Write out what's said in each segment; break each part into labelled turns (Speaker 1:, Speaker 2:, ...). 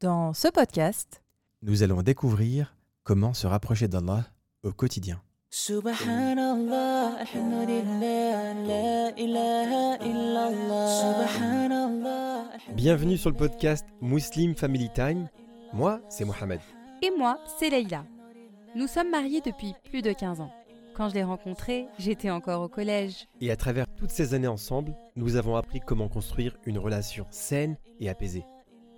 Speaker 1: Dans ce podcast,
Speaker 2: nous allons découvrir comment se rapprocher d'Allah au quotidien.
Speaker 3: Subhanallah, alhamdulillah, la ilaha illallah. Subhanallah.
Speaker 2: Bienvenue sur le podcast Muslim Family Time. Moi, c'est Mohamed.
Speaker 1: et moi, c'est Leïla. Nous sommes mariés depuis plus de 15 ans. Quand je l'ai rencontré, j'étais encore au collège.
Speaker 2: Et à travers toutes ces années ensemble, nous avons appris comment construire une relation saine et apaisée.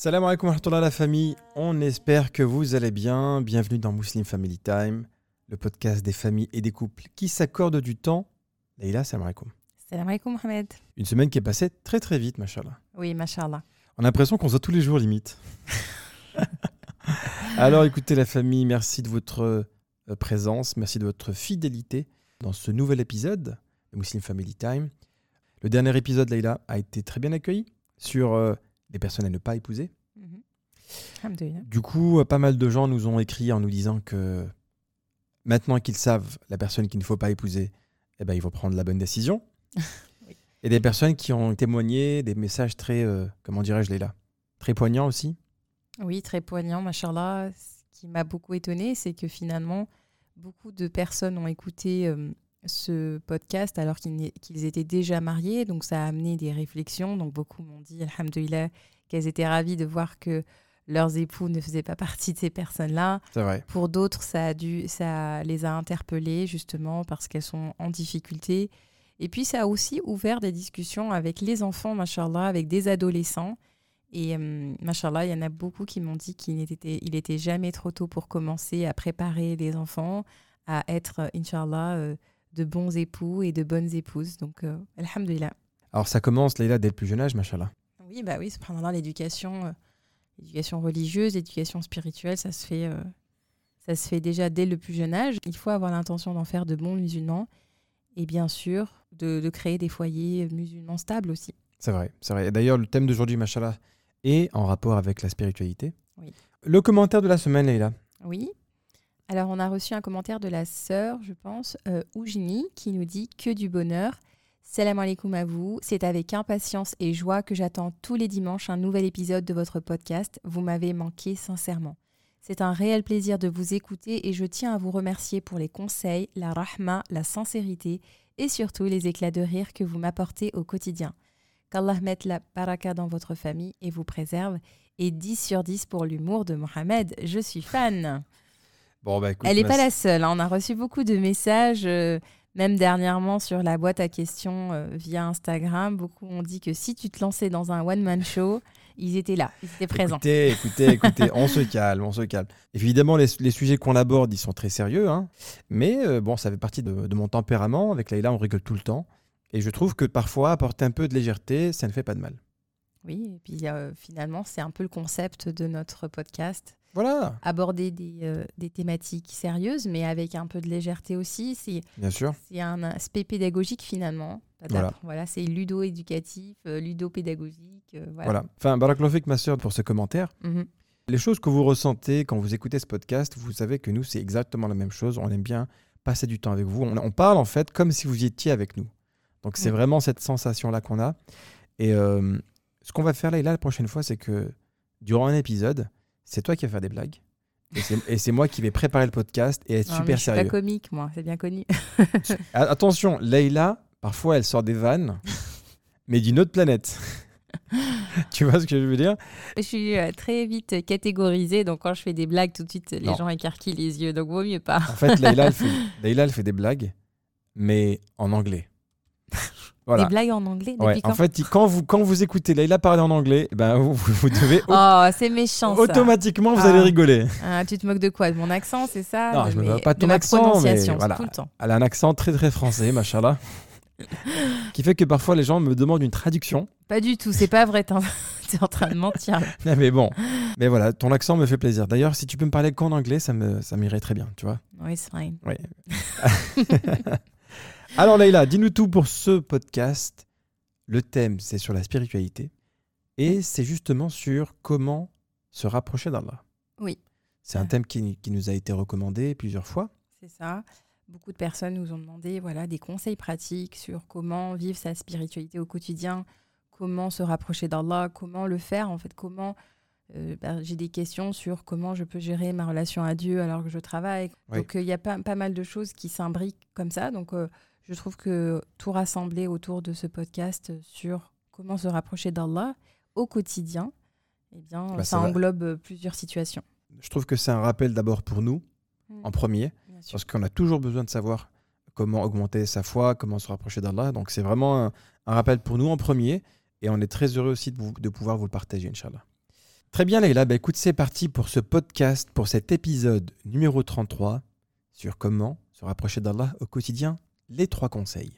Speaker 2: Salam alaikum wa rahmatullah la famille, on espère que vous allez bien. Bienvenue dans Muslim Family Time, le podcast des familles et des couples qui s'accordent du temps. Leïla, salam alaikum.
Speaker 1: Salam alaikum Mohamed.
Speaker 2: Une semaine qui est passée très très vite, machallah.
Speaker 1: Oui, mashallah.
Speaker 2: On a l'impression qu'on se voit tous les jours limite. Alors écoutez la famille, merci de votre euh, présence, merci de votre fidélité dans ce nouvel épisode de Muslim Family Time. Le dernier épisode, Leïla, a été très bien accueilli sur euh, les personnes à ne pas épouser.
Speaker 1: Alhamdulillah.
Speaker 2: Du coup, euh, pas mal de gens nous ont écrit en nous disant que maintenant qu'ils savent la personne qu'il ne faut pas épouser, eh ben, ils vont prendre la bonne décision.
Speaker 1: Oui.
Speaker 2: Et des personnes qui ont témoigné des messages très, euh, comment dirais-je, très poignants aussi.
Speaker 1: Oui, très poignant, machallah. Ce qui m'a beaucoup étonné, c'est que finalement, beaucoup de personnes ont écouté euh, ce podcast alors qu'ils étaient déjà mariés. Donc, ça a amené des réflexions. Donc, beaucoup m'ont dit, alhamdoulilah, qu'elles étaient ravies de voir que leurs époux ne faisaient pas partie de ces personnes-là.
Speaker 2: C'est vrai.
Speaker 1: Pour d'autres, ça, a dû, ça les a interpellées justement parce qu'elles sont en difficulté. Et puis, ça a aussi ouvert des discussions avec les enfants, machallah, avec des adolescents. Et euh, machallah, il y en a beaucoup qui m'ont dit qu'il n'était il était jamais trop tôt pour commencer à préparer les enfants à être, euh, inshallah, euh, de bons époux et de bonnes épouses. Donc, euh, alhamdulillah.
Speaker 2: Alors ça commence, Leïla, dès le plus jeune âge, machallah.
Speaker 1: Oui, bah oui, subhanallah, l'éducation, l'éducation religieuse, l'éducation spirituelle, ça se fait, euh, ça se fait déjà dès le plus jeune âge. Il faut avoir l'intention d'en faire de bons musulmans et bien sûr de, de créer des foyers musulmans stables aussi.
Speaker 2: C'est vrai, c'est vrai. Et D'ailleurs, le thème d'aujourd'hui, machallah, est en rapport avec la spiritualité.
Speaker 1: Oui.
Speaker 2: Le commentaire de la semaine, Leïla.
Speaker 1: Oui. Alors, on a reçu un commentaire de la sœur, je pense, euh, Oujini, qui nous dit que du bonheur. Salam alaikum à vous. C'est avec impatience et joie que j'attends tous les dimanches un nouvel épisode de votre podcast. Vous m'avez manqué sincèrement. C'est un réel plaisir de vous écouter et je tiens à vous remercier pour les conseils, la rahma, la sincérité et surtout les éclats de rire que vous m'apportez au quotidien. Qu'Allah mette la baraka dans votre famille et vous préserve. Et 10 sur 10 pour l'humour de Mohamed. Je suis fan.
Speaker 2: Bon, bah écoute,
Speaker 1: Elle n'est pas la seule. hein. On a reçu beaucoup de messages, euh, même dernièrement sur la boîte à questions euh, via Instagram. Beaucoup ont dit que si tu te lançais dans un one-man show, ils étaient là, ils étaient présents.
Speaker 2: Écoutez, écoutez, écoutez, on se calme, on se calme. Évidemment, les, les sujets qu'on aborde, ils sont très sérieux, hein. mais euh, bon, ça fait partie de, de mon tempérament. Avec Leïla, on rigole tout le temps. Et je trouve que parfois, apporter un peu de légèreté, ça ne fait pas de mal.
Speaker 1: Oui, et puis euh, finalement, c'est un peu le concept de notre podcast.
Speaker 2: Voilà,
Speaker 1: Aborder des, euh, des thématiques sérieuses, mais avec un peu de légèreté aussi. C'est
Speaker 2: bien sûr.
Speaker 1: c'est un aspect pédagogique finalement.
Speaker 2: Voilà.
Speaker 1: voilà c'est ludo-éducatif, euh, ludo-pédagogique. euh, voilà.
Speaker 2: Voilà. Enfin, Baraklofik, ma pour ce commentaire.
Speaker 1: Mhm.
Speaker 2: Les choses que vous ressentez quand vous écoutez ce podcast, vous savez que nous, c'est exactement la même chose. On aime bien passer du temps avec vous. On, on parle en fait comme si vous y étiez avec nous. Donc c'est
Speaker 1: Mm.
Speaker 2: vraiment cette sensation-là qu'on a. Et euh, ce qu'on va faire là, et là la prochaine fois, c'est que durant un épisode, c'est toi qui vas faire des blagues. Et c'est- c'est moi qui vais préparer le podcast et être
Speaker 1: Non,
Speaker 2: super
Speaker 1: je suis pas
Speaker 2: sérieux.
Speaker 1: comique, moi, c'est bien connu.
Speaker 2: Attention, Leïla, parfois elle sort des vannes, mais d'une autre planète. tu vois ce que je veux dire?
Speaker 1: Je suis euh, très vite catégorisée, donc quand je fais des blagues, tout de suite, les
Speaker 2: Non.
Speaker 1: gens écarquillent les yeux, donc vaut mieux pas.
Speaker 2: En fait, Leïla, elle fait, Leïla, elle fait des blagues, mais en anglais. Voilà.
Speaker 1: Des blagues en anglais depuis
Speaker 2: Ouais,
Speaker 1: quand
Speaker 2: en fait, quand vous, quand vous écoutez Leïla parler en anglais, eh ben, vous, vous- devez
Speaker 1: Oh, c'est méchant ça.
Speaker 2: automatiquement, vous
Speaker 1: Ah.
Speaker 2: allez rigoler.
Speaker 1: Ah, tu te moques de quoi? De mon accent, c'est ça?
Speaker 2: Non, je me moque pas de ton accent, mais
Speaker 1: c'est
Speaker 2: voilà.
Speaker 1: tout le temps.
Speaker 2: Elle a un accent très très français, machallah. qui fait que parfois les gens me demandent une traduction.
Speaker 1: Pas du tout, c'est pas vrai, t'es en- train de mentir.
Speaker 2: Ah, Mais bon, Mais voilà, ton accent me fait plaisir. D'ailleurs, si tu peux me parler qu'en anglais, ça me ça m'irait très bien, tu vois.
Speaker 1: No, it's fine.
Speaker 2: Alors Leïla, dis-nous tout pour ce podcast. Le thème, c'est sur la spiritualité. Et c'est justement sur comment se rapprocher d'Allah.
Speaker 1: Oui.
Speaker 2: C'est un thème qui, qui nous a été recommandé plusieurs fois.
Speaker 1: C'est ça. Beaucoup de personnes nous ont demandé voilà, des conseils pratiques sur comment vivre sa spiritualité au quotidien, comment se rapprocher d'Allah, comment le faire, en fait, comment... euh, bah, J'ai des questions sur comment je peux gérer ma relation à Dieu alors que je travaille.
Speaker 2: Oui.
Speaker 1: Donc, euh, il y a pas, pas mal de choses qui s'imbriquent comme ça. Donc, euh, je trouve que tout rassembler autour de ce podcast sur comment se rapprocher d'Allah au quotidien, eh bien,
Speaker 2: Bah,
Speaker 1: ça, englobe plusieurs situations.
Speaker 2: Je trouve que c'est un rappel d'abord pour nous, en premier, parce qu'on a toujours besoin de savoir comment augmenter sa foi, comment se rapprocher d'Allah. Donc c'est vraiment un, un rappel pour nous en premier, et on est très heureux aussi de, vous- de pouvoir vous le partager, Inch'Allah. Très bien, Leïla. Bah, écoute, c'est parti pour ce podcast, pour cet épisode numéro 33 sur comment se rapprocher d'Allah au quotidien. Les trois conseils.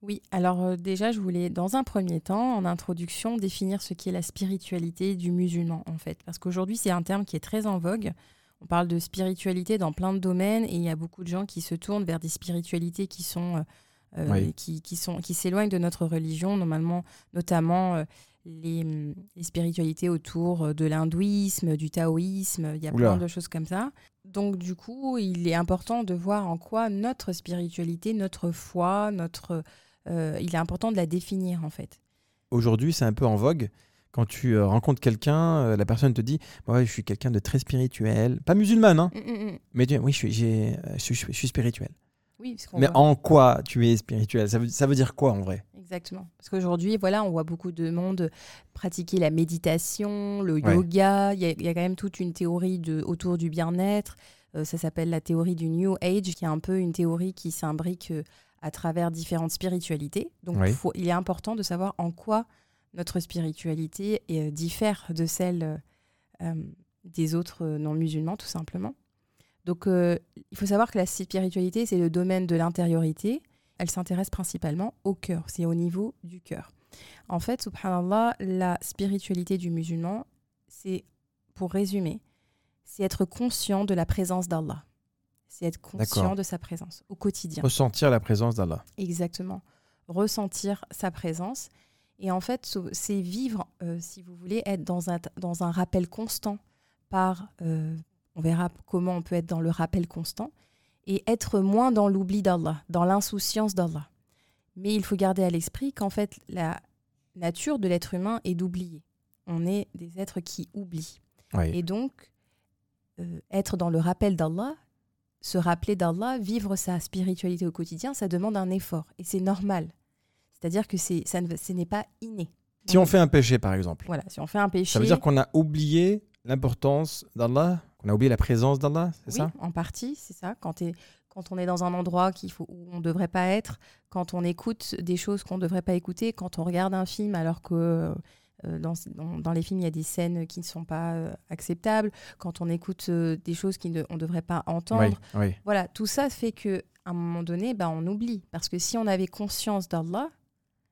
Speaker 1: Oui, alors euh, déjà, je voulais, dans un premier temps, en introduction, définir ce qu'est la spiritualité du musulman, en fait. Parce qu'aujourd'hui, c'est un terme qui est très en vogue. On parle de spiritualité dans plein de domaines et il y a beaucoup de gens qui se tournent vers des spiritualités qui sont... euh, euh,
Speaker 2: Oui.
Speaker 1: qui, qui sont qui s'éloignent de notre religion, normalement, notamment les, hum, les spiritualités autour euh, de l'hindouisme, du taoïsme, il y a
Speaker 2: Oula.
Speaker 1: plein de choses comme ça. Donc du coup, il est important de voir en quoi notre spiritualité, notre foi, notre euh, il est important de la définir en fait.
Speaker 2: Aujourd'hui, c'est un peu en vogue. Quand tu euh, rencontres quelqu'un, euh, la personne te dit Ouais, je suis quelqu'un de très spirituel. Pas musulmane, hein, mais tu dis Oui, je suis, j'ai- je suis, je suis spirituel.
Speaker 1: Oui, parce qu'on
Speaker 2: Mais
Speaker 1: voit-
Speaker 2: en quoi tu es spirituel? Ça veut, ça veut dire quoi en vrai?
Speaker 1: Exactement. Parce qu'aujourd'hui, voilà, on voit beaucoup de monde pratiquer la méditation, le
Speaker 2: Ouais.
Speaker 1: yoga. Il y, a, il y a quand même toute une théorie de, autour du bien-être. Euh, ça s'appelle la théorie du New Age, qui est un peu une théorie qui s'imbrique euh, à travers différentes spiritualités. Donc,
Speaker 2: Oui.
Speaker 1: faut- il est important de savoir en quoi notre spiritualité euh, diffère de celle euh, des autres euh, non-musulmans, tout simplement. Donc, euh, il faut savoir que la spiritualité, c'est le domaine de l'intériorité. Elle s'intéresse principalement au cœur, c'est au niveau du cœur. En fait, subhanallah, la spiritualité du musulman, c'est, pour résumer, c'est être conscient de la présence d'Allah. C'est être conscient de sa présence au quotidien.
Speaker 2: Ressentir la présence d'Allah.
Speaker 1: Exactement. Ressentir sa présence. Et en fait, c'est vivre, euh, si vous voulez, être dans un, dans un rappel constant par... euh, on verra comment on peut être dans le rappel constant et être moins dans l'oubli d'Allah, dans l'insouciance d'Allah. Mais il faut garder à l'esprit qu'en fait, la nature de l'être humain est d'oublier. On est des êtres qui oublient.
Speaker 2: Oui.
Speaker 1: Et donc, euh, être dans le rappel d'Allah, se rappeler d'Allah, vivre sa spiritualité au quotidien, ça demande un effort. Et c'est normal. C'est-à-dire que c'est, ça ne, ce n'est pas inné.
Speaker 2: Si on fait un péché, par exemple,
Speaker 1: Voilà, si on fait un péché.
Speaker 2: ça veut dire qu'on a oublié l'importance d'Allah, qu'on a oublié la présence d'Allah, c'est
Speaker 1: oui,
Speaker 2: ça?
Speaker 1: en partie, c'est ça. Quand, on est dans un endroit qu'il faut, où on ne devrait pas être, quand on écoute des choses qu'on ne devrait pas écouter, quand on regarde un film alors que euh, dans, dans- dans les films, il y a des scènes qui ne sont pas euh, acceptables, quand on écoute euh, des choses qu'on ne devrait pas entendre.
Speaker 2: Oui, oui.
Speaker 1: Voilà, tout ça fait que à un moment donné, bah, on oublie. Parce que si on avait conscience d'Allah,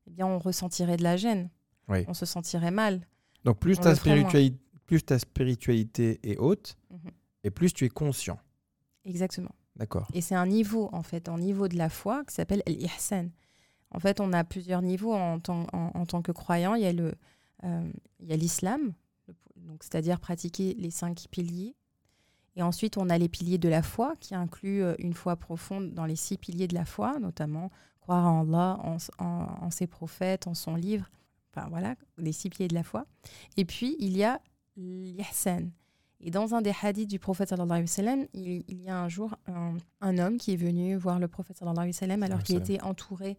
Speaker 1: eh bien, on ressentirait de la gêne.
Speaker 2: Oui.
Speaker 1: On se sentirait mal.
Speaker 2: Donc plus
Speaker 1: On
Speaker 2: ta, spiritualité, plus ta spiritualité est haute. Et plus tu es conscient.
Speaker 1: Exactement.
Speaker 2: D'accord.
Speaker 1: Et c'est un niveau, en fait, un niveau de la foi qui s'appelle l'ihsan. En fait, on a plusieurs niveaux en tant, en, en tant que croyant. Il y a le, euh, il y a l'islam, donc c'est-à-dire pratiquer les cinq piliers. Et ensuite, on a les piliers de la foi, qui incluent euh, une foi profonde dans les six piliers de la foi, notamment croire en Allah, en- en ses prophètes, en son livre. Enfin voilà, les six piliers de la foi. Et puis, il y a l'ihsan. Et dans un des hadiths du prophète sallallahu alayhi wa sallam, il, il y a un jour un, un homme qui est venu voir le prophète sallallahu alayhi wa sallam alors qu'il était entouré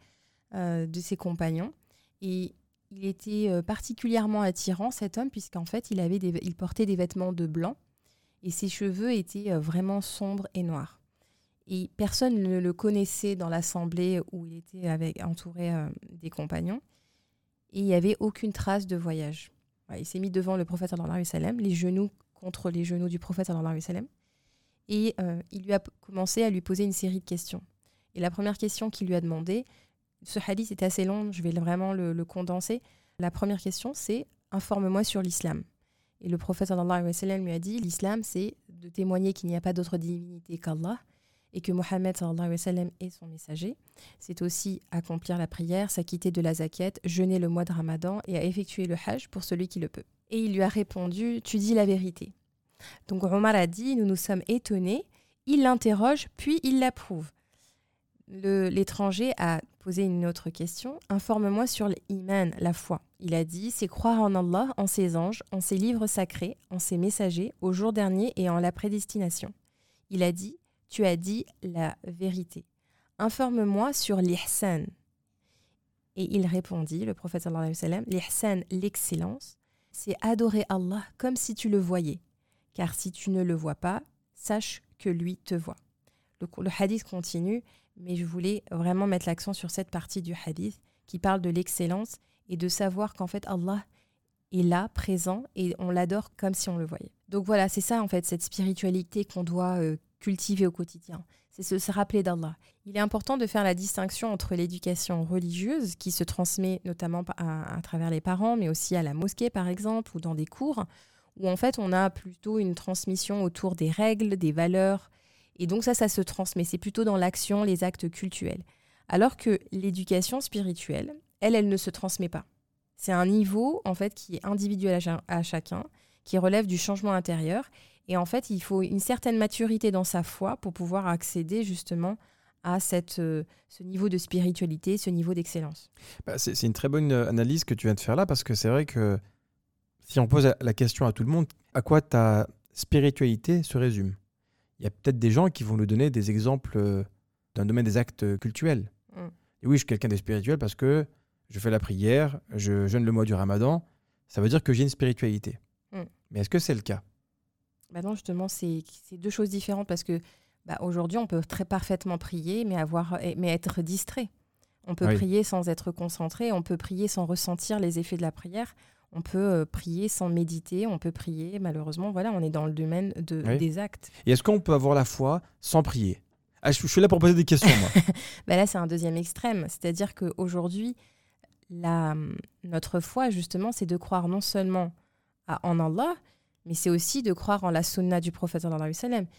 Speaker 1: euh, de ses compagnons. Et il était euh, particulièrement attirant, cet homme, puisqu'en fait, il, avait des, il portait des vêtements de blanc et ses cheveux étaient euh, vraiment sombres et noirs. Et personne ne le connaissait dans l'assemblée où il était avec, entouré des compagnons. Et il n'y avait aucune trace de voyage. Il s'est mis devant le prophète sallallahu alayhi wa sallam, les genoux contre les genoux du prophète. Et euh, il lui a commencé à lui poser une série de questions. Et la première question qu'il lui a demandé, ce hadith est assez long, je vais vraiment le, condenser. La première question, c'est informe-moi sur l'islam. Et le prophète sallallahu lui a dit l'islam, c'est de témoigner qu'il n'y a pas d'autre divinité qu'Allah et que Mohammed est son messager. C'est aussi accomplir la prière, s'acquitter de la zakat, jeûner le mois de Ramadan et à effectuer le hajj pour celui qui le peut. Et il lui a répondu Tu dis la vérité. Donc Omar a dit Nous nous sommes étonnés. Il l'interroge, puis il l'approuve. L'étranger a posé une autre question. Informe-moi sur l'iman, la foi. Il a dit C'est croire en Allah, en ses anges, en ses livres sacrés, en ses messagers, au jour dernier et en la prédestination. Il a dit Tu as dit la vérité. Informe-moi sur l'ihsan. Et il répondit, le prophète sallallahu alayhi wa l'ihsan, l'excellence, c'est adorer Allah comme si tu le voyais. Car si tu ne le vois pas, sache que lui te voit. Le, hadith continue, mais je voulais vraiment mettre l'accent sur cette partie du hadith qui parle de l'excellence et de savoir qu'en fait Allah est là, présent, et on l'adore comme si on le voyait. Donc voilà, c'est ça en fait, cette spiritualité qu'on doit euh, cultiver au quotidien. C'est se, rappeler d'Allah. Il est important de faire la distinction entre l'éducation religieuse qui se transmet notamment à, travers les parents, mais aussi à la mosquée par exemple, ou dans des cours, où en fait on a plutôt une transmission autour des règles, des valeurs, et donc ça, ça se transmet. C'est plutôt dans l'action, les actes cultuels. Alors que l'éducation spirituelle, elle, elle ne se transmet pas. C'est un niveau en fait qui est individuel à chacun, qui relève du changement intérieur. Et en fait, il faut une certaine maturité dans sa foi pour pouvoir accéder justement à cette, euh, ce niveau de spiritualité, ce niveau d'excellence.
Speaker 2: Bah, c'est une très bonne euh, analyse que tu viens de faire là, parce que c'est vrai que si on pose la question à tout le monde, à quoi ta spiritualité se résume? Il y a peut-être des gens qui vont nous donner des exemples euh, d'un domaine des actes cultuels.
Speaker 1: Mm.
Speaker 2: Et oui, je suis quelqu'un de spirituel parce que je fais la prière, je jeûne le mois du ramadan, ça veut dire que j'ai une spiritualité.
Speaker 1: Mm.
Speaker 2: Mais est-ce que c'est le cas?
Speaker 1: Bah non, justement, c'est deux choses différentes parce que bah, aujourd'hui, on peut très parfaitement prier, mais, avoir, mais être distrait. On peut
Speaker 2: Oui.
Speaker 1: prier sans être concentré, on peut prier sans ressentir les effets de la prière, on peut euh, prier sans méditer, on peut prier, malheureusement, voilà, on est dans le domaine de,
Speaker 2: Oui.
Speaker 1: des actes.
Speaker 2: Et est-ce qu'on peut avoir la foi sans prier? Ah, je, je suis là pour poser des questions, moi.
Speaker 1: Bah là, c'est un deuxième extrême. C'est-à-dire qu'aujourd'hui, la, notre foi, justement, c'est de croire non seulement à, en Allah, mais c'est aussi de croire en la sunna du prophète,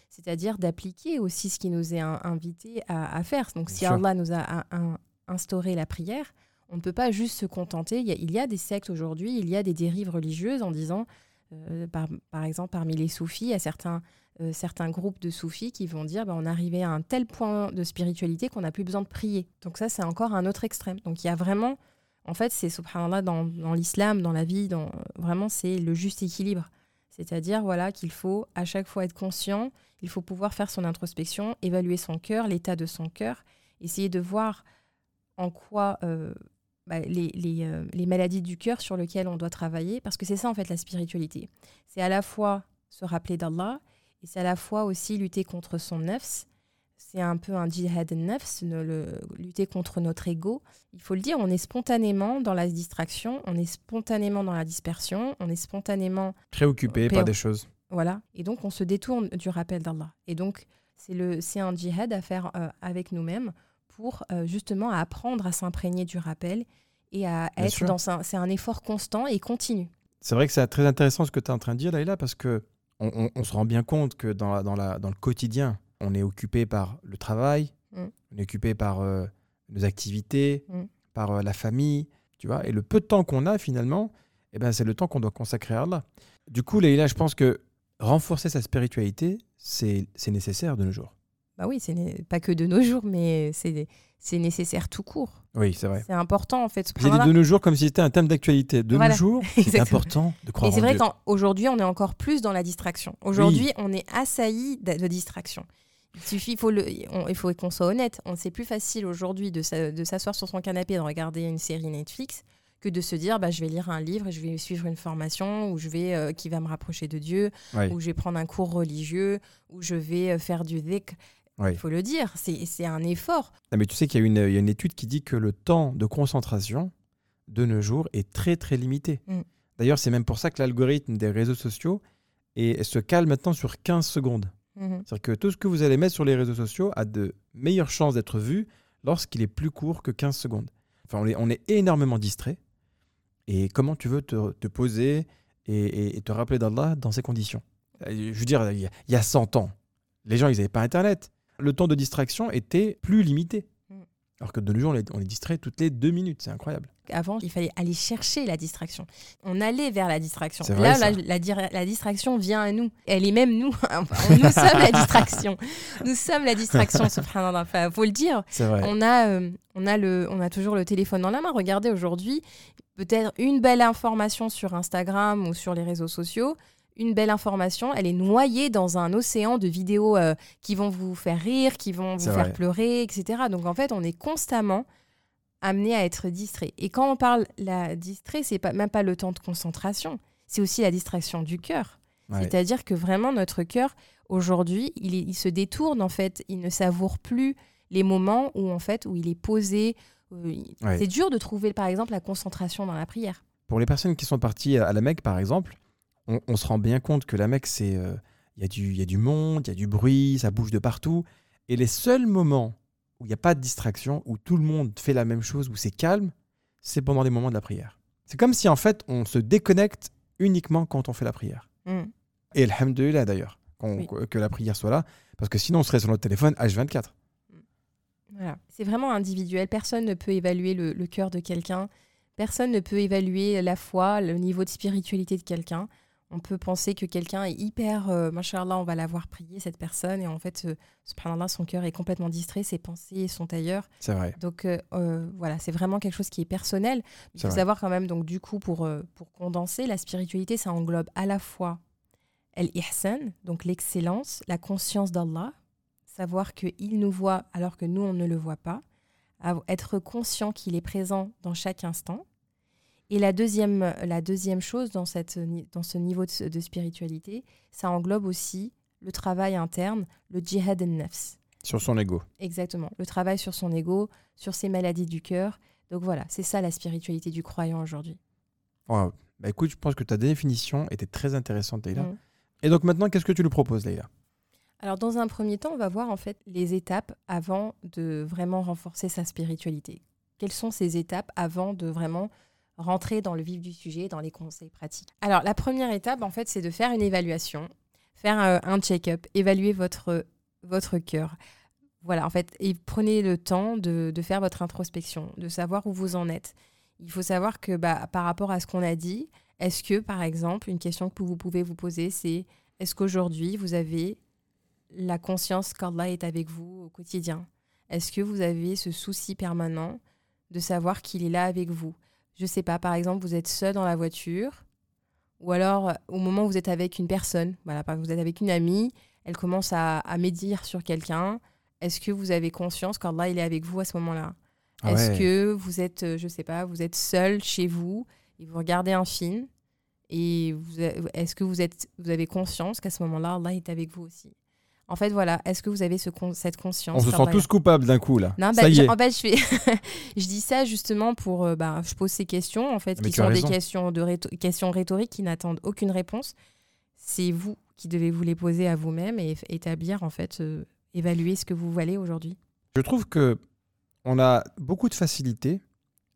Speaker 1: c'est-à-dire d'appliquer aussi ce qui nous est un- invité à, à faire. Donc,
Speaker 2: Bien
Speaker 1: si
Speaker 2: sûr.
Speaker 1: Allah nous a a- un- instauré la prière, on ne peut pas juste se contenter. Il y a, il y a des sectes aujourd'hui, il y a des dérives religieuses en disant, euh, par, par exemple, parmi les soufis, il y a certains, euh, certains groupes de soufis qui vont dire bah, on est arrivé à un tel point de spiritualité qu'on n'a plus besoin de prier. Donc ça, c'est encore un autre extrême. Donc il y a vraiment, en fait, c'est subhanallah dans, dans l'islam, dans la vie, dans, vraiment, c'est le juste équilibre. C'est-à-dire voilà qu'il faut à chaque fois être conscient, il faut pouvoir faire son introspection, évaluer son cœur, l'état de son cœur, essayer de voir en quoi euh, bah, les, les, euh, les maladies du cœur sur lesquelles on doit travailler, parce que c'est ça en fait la spiritualité. C'est à la fois se rappeler d'Allah, et c'est à la fois aussi lutter contre son nefs. C'est un peu un jihad nefs, lutter contre notre ego. Il faut le dire, on est spontanément dans la distraction, on est spontanément dans la dispersion, on est spontanément
Speaker 2: Préoccupé par des choses.
Speaker 1: voilà. Et donc, on se détourne du rappel d'Allah. Et donc, c'est le, c'est un djihad à faire euh, avec nous-mêmes pour euh, justement apprendre à s'imprégner du rappel et à
Speaker 2: Bien
Speaker 1: être
Speaker 2: sûr.
Speaker 1: dans un, c'est un effort constant et continu.
Speaker 2: C'est vrai que c'est très intéressant ce que tu es en train de dire, Laïla, parce que on, on- on se rend bien compte que dans, la- dans, la, dans le quotidien, on est occupé par le travail,
Speaker 1: Mm.
Speaker 2: on est occupé par euh, nos activités,
Speaker 1: Mm.
Speaker 2: par euh, la famille, tu vois. Et le peu de temps qu'on a finalement, eh ben, c'est le temps qu'on doit consacrer à Allah. Du coup, Laïla, je pense que renforcer sa spiritualité, c'est nécessaire de nos jours.
Speaker 1: Bah oui, c'est pas que de nos jours, mais c'est, nécessaire tout court.
Speaker 2: Oui, c'est vrai.
Speaker 1: C'est important en fait.
Speaker 2: J'ai dit de nos jours comme si c'était un thème d'actualité. De
Speaker 1: Voilà.
Speaker 2: nos jours, c'est important de croire
Speaker 1: Et c'est vrai qu'aujourd'hui, on est encore plus dans la distraction. Aujourd'hui, on est assailli de, de distraction. Il suffit, il faut, le, on- il faut qu'on soit honnête. On c'est plus facile aujourd'hui de, s'a- de s'asseoir sur son canapé et de regarder une série Netflix que de se dire bah, je vais lire un livre, je vais suivre une formation ou je vais euh, qui va me rapprocher de Dieu, ou je vais prendre un cours religieux, ou je vais euh, faire du dhikr. Il faut le dire, c'est c'est un effort.
Speaker 2: Non, mais tu sais qu'il y, a une- il y a une étude qui dit que le temps de concentration de nos jours est très très limité.
Speaker 1: Mm.
Speaker 2: D'ailleurs, c'est même pour ça que l'algorithme des réseaux sociaux est- se cale maintenant sur 15 secondes.
Speaker 1: Mhm.
Speaker 2: C'est-à-dire que tout ce que vous allez mettre sur les réseaux sociaux a de meilleures chances d'être vu lorsqu'il est plus court que 15 secondes. Enfin, on est, énormément distrait. Et comment tu veux te, poser et, te rappeler d'Allah dans ces conditions? Euh, Je veux dire, y a, il y a 100 ans, les gens, ils n'avaient pas Internet. Le temps de distraction était plus limité. Alors que de nos jours, on est, on est distrait toutes les deux minutes. C'est incroyable.
Speaker 1: Avant, il fallait aller chercher la distraction. On allait vers la distraction.
Speaker 2: Vrai,
Speaker 1: Là, la, la dir- la distraction vient à nous. Elle est même nous. Nous sommes la distraction. Nous sommes la distraction, subhanallah. Enfin, faut le dire.
Speaker 2: Vrai.
Speaker 1: On a, euh, on, a le, on a toujours le téléphone dans la main. Regardez aujourd'hui, peut-être une belle information sur Instagram ou sur les réseaux sociaux. Une belle information, elle est noyée dans un océan de vidéos euh, qui vont vous faire rire, qui vont vous faire
Speaker 2: vrai.
Speaker 1: pleurer, etc. Donc en fait, on est constamment amené à être distrait. Et quand on parle la distrait, c'est pas même pas le temps de concentration, c'est aussi la distraction du cœur.
Speaker 2: Ouais.
Speaker 1: C'est-à-dire que vraiment notre cœur aujourd'hui, il, se détourne en fait, il ne savoure plus les moments où en fait où il est posé. il-
Speaker 2: Ouais.
Speaker 1: C'est dur de trouver par exemple la concentration dans la prière.
Speaker 2: Pour les personnes qui sont parties à la Mecque, par exemple, on, on se rend bien compte que la Mecque, c'est. euh, Il y, a du- il y a du monde, il y a du bruit, ça bouge de partout. Et les seuls moments où il n'y a pas de distraction, où tout le monde fait la même chose, où c'est calme, c'est pendant les moments de la prière. C'est comme si, en fait, on se déconnecte uniquement quand on fait la prière.
Speaker 1: Mm.
Speaker 2: Et alhamdulillah, d'ailleurs, qu'on-
Speaker 1: Oui.
Speaker 2: que la prière soit là, parce que sinon, on serait sur notre téléphone H24.
Speaker 1: Voilà. C'est vraiment individuel. Personne ne peut évaluer le, le cœur de quelqu'un. Personne ne peut évaluer la foi, le niveau de spiritualité de quelqu'un. On peut penser que quelqu'un est hyper, euh, machallah, on va l'avoir prié, cette personne, et en fait, euh, subhanallah, son cœur est complètement distrait, ses pensées sont ailleurs.
Speaker 2: C'est vrai.
Speaker 1: Donc euh, euh, voilà, c'est vraiment quelque chose qui est personnel. Il faut
Speaker 2: vrai.
Speaker 1: savoir quand même, donc du coup, pour, euh, pour condenser, la spiritualité, ça englobe à la fois el-ihsan, donc l'excellence, la conscience d'Allah, savoir qu'il nous voit alors que nous, on ne le voit pas, être conscient qu'il est présent dans chaque instant. Et la deuxième, la deuxième chose dans, cette, dans ce niveau de, de spiritualité, ça englobe aussi le travail interne, le jihad al-nafs.
Speaker 2: Sur son ego.
Speaker 1: Exactement. Le travail sur son ego, sur ses maladies du cœur. Donc voilà, c'est ça la spiritualité du croyant aujourd'hui.
Speaker 2: Wow. Bah écoute, je pense que ta définition était très intéressante, Leïla.
Speaker 1: Mm.
Speaker 2: Et donc maintenant, qu'est-ce que tu nous proposes, Leïla?
Speaker 1: Alors dans un premier temps, on va voir en fait les étapes avant de vraiment renforcer sa spiritualité. Quelles sont ces étapes avant de vraiment rentrer dans le vif du sujet, dans les conseils pratiques Alors la première étape, en fait, c'est de faire une évaluation, faire euh, un check-up, évaluer votre, votre cœur. Voilà, en fait, et prenez le temps de, de faire votre introspection, de savoir où vous en êtes. Il faut savoir que bah, par rapport à ce qu'on a dit, est-ce que, par exemple, une question que vous pouvez vous poser, c'est est-ce qu'aujourd'hui, vous avez la conscience qu'Allah est avec vous au quotidien? Est-ce que vous avez ce souci permanent de savoir qu'il est là avec vous? Je sais pas, par exemple, vous êtes seul dans la voiture, ou alors euh, au moment où vous êtes avec une personne, voilà, par exemple, vous êtes avec une amie, elle commence à, à médire sur quelqu'un. Est-ce que vous avez conscience qu'Allah il est avec vous à ce moment-là?
Speaker 2: Ah
Speaker 1: Est-ce
Speaker 2: ouais.
Speaker 1: que vous êtes, euh, je sais pas, vous êtes seul chez vous et vous regardez un film et est-ce que vous êtes, vous avez conscience qu'à ce moment-là Allah est avec vous aussi? En fait, voilà, est-ce que vous avez ce con- cette conscience
Speaker 2: On se sent tous coupables d'un coup, là.
Speaker 1: non, bah,
Speaker 2: Ça y
Speaker 1: je-
Speaker 2: est.
Speaker 1: en fait, je, fais je dis ça justement pour. euh, bah, je pose ces questions, en fait,
Speaker 2: Mais
Speaker 1: qui sont des questions, de rhéto- questions rhétoriques qui n'attendent aucune réponse. C'est vous qui devez vous les poser à vous-même et établir, en fait, euh, évaluer ce que vous valez aujourd'hui.
Speaker 2: Je trouve que on a beaucoup de facilité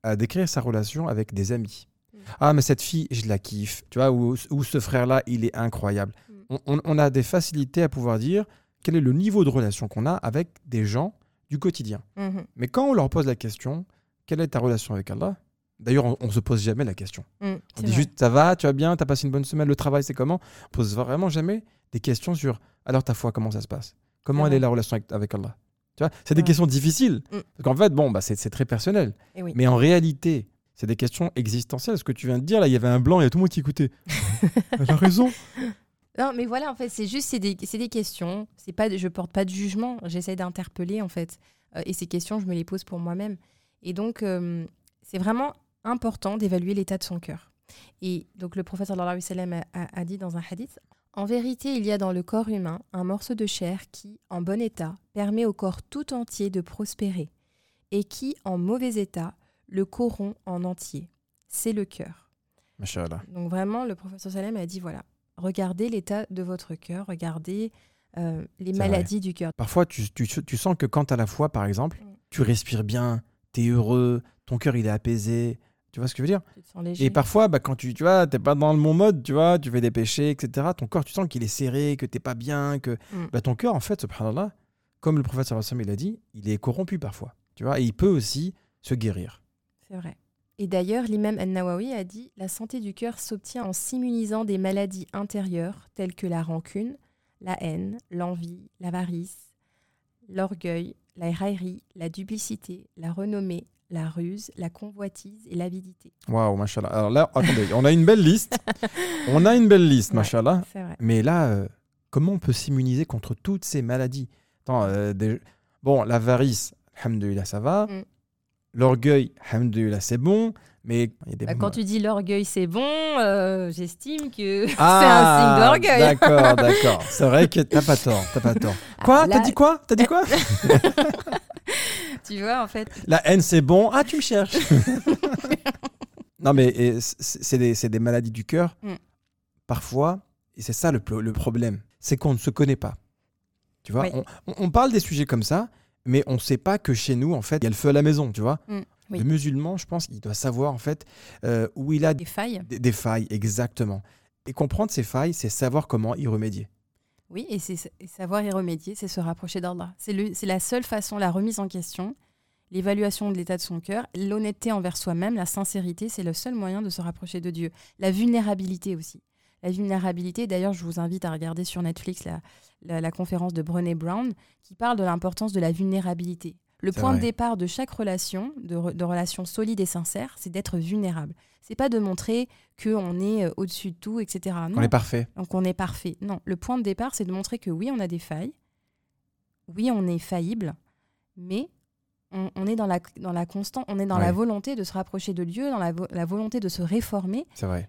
Speaker 2: à décrire sa relation avec des amis.
Speaker 1: Mm.
Speaker 2: Ah, mais cette fille, je la kiffe. Tu vois, ou, ou ce frère-là, il est incroyable. On, a des facilités à pouvoir dire quel est le niveau de relation qu'on a avec des gens du quotidien.
Speaker 1: Mhm.
Speaker 2: Mais quand on leur pose la question, quelle est ta relation avec Allah D'ailleurs, on, on se pose jamais la question.
Speaker 1: Mm,
Speaker 2: On dit
Speaker 1: vrai.
Speaker 2: juste ça va, tu vas bien, tu as passé une bonne semaine, le travail c'est comment? On pose vraiment jamais des questions sur alors ta foi, comment ça se passe? Comment
Speaker 1: Ah
Speaker 2: elle est la relation avec, avec Allah? Tu vois, c'est des questions difficiles.
Speaker 1: Mm.
Speaker 2: Parce qu'en fait, bon, bah, c'est très personnel.
Speaker 1: Eh oui.
Speaker 2: Mais en réalité, c'est des questions existentielles. Ce que tu viens de dire, là, il y avait un blanc, il y a tout le monde qui écoutait. Elle a raison.
Speaker 1: Non, mais voilà, en fait, c'est juste, c'est des, des questions. C'est pas, je porte pas de jugement. J'essaie d'interpeller, en fait. Euh, et ces questions, je me les pose pour moi-même. Et donc, euh, c'est vraiment important d'évaluer l'état de son cœur. Et donc, le prophète sallallahu alayhi a, a- dit dans un hadith En vérité, il y a dans le corps humain un morceau de chair qui, en bon état, permet au corps tout entier de prospérer, et qui, en mauvais état, le corrompt en entier. C'est le cœur. Donc vraiment, le professeur Salem a dit voilà, regardez l'état de votre cœur, regardez euh, les maladies du cœur.
Speaker 2: Parfois, tu, tu, tu sens que quand tu as la foi, par exemple,
Speaker 1: Mm.
Speaker 2: tu respires bien, tu es heureux, ton cœur il est apaisé, Tu vois ce que je veux dire? Et parfois, bah, quand tu tu vois, t'es pas dans le bon mode, tu vois, tu fais des péchés, etc. Ton corps, tu sens qu'il est serré, que t'es pas bien, que
Speaker 1: Mm.
Speaker 2: bah, ton cœur, en fait, subhanallah, comme le prophète sallallahu alayhi wa sallam, il a dit, il est corrompu parfois, tu vois, et il peut aussi se guérir.
Speaker 1: C'est vrai. Et d'ailleurs, l'imam An-Nawawi a dit La santé du cœur s'obtient en s'immunisant des maladies intérieures telles que la rancune, la haine, l'envie, l'avarice, l'orgueil, la raillerie, la duplicité, la renommée, la ruse, la convoitise et l'avidité.
Speaker 2: Waouh, machallah. Alors là, attendez, on a une belle liste. On a une belle liste,
Speaker 1: Ouais.
Speaker 2: machallah.
Speaker 1: C'est vrai.
Speaker 2: Mais là, euh, comment on peut s'immuniser contre toutes ces maladies? Attends, euh, des- Bon, l'avarice, alhamdoulilah, ça va.
Speaker 1: Mm.
Speaker 2: L'orgueil, alhamdoulilah, c'est bon. Mais il y a des
Speaker 1: Bah,
Speaker 2: moments-
Speaker 1: quand tu dis l'orgueil, c'est bon, euh, j'estime que
Speaker 2: Ah,
Speaker 1: c'est un signe d'orgueil.
Speaker 2: D'accord, d'accord. C'est vrai que t'as pas tort, t'as pas tort. Quoi?
Speaker 1: Ah,
Speaker 2: T'as dit quoi? T'as dit quoi?
Speaker 1: Tu vois, en fait,
Speaker 2: La haine, c'est bon. Ah, tu me cherches. non, mais c'est des, des maladies du cœur.
Speaker 1: Mm.
Speaker 2: Parfois, et c'est ça le, le problème, c'est qu'on ne se connaît pas. Tu vois,
Speaker 1: Oui.
Speaker 2: on, on- on parle des sujets comme ça, mais on ne sait pas que chez nous, en fait, il y a le feu à la maison, tu vois.
Speaker 1: Mm, oui.
Speaker 2: Le musulman, je pense, il doit savoir, en fait, euh, où il a
Speaker 1: des failles.
Speaker 2: des, des failles, exactement. Et comprendre ces failles, c'est savoir comment y remédier.
Speaker 1: Oui, et, et savoir y remédier, c'est se rapprocher d'Allah. C'est la seule façon, la remise en question, l'évaluation de l'état de son cœur, l'honnêteté envers soi-même, la sincérité, c'est le seul moyen de se rapprocher de Dieu. La vulnérabilité aussi. La vulnérabilité, d'ailleurs, je vous invite à regarder sur Netflix la, la- la conférence de Brené Brown qui parle de l'importance de la vulnérabilité. Le point de départ de chaque relation, de, de relation solide et sincère, c'est d'être vulnérable. C'est pas de montrer qu'on est euh, au-dessus de tout, etc. Non.
Speaker 2: On est parfait.
Speaker 1: Donc on est parfait. Non, le point de départ, c'est de montrer que oui, on a des failles, oui, on est faillible, mais on, on est dans la, dans la constante, on est dans la volonté de se rapprocher de Dieu, dans la, vo- la volonté de se réformer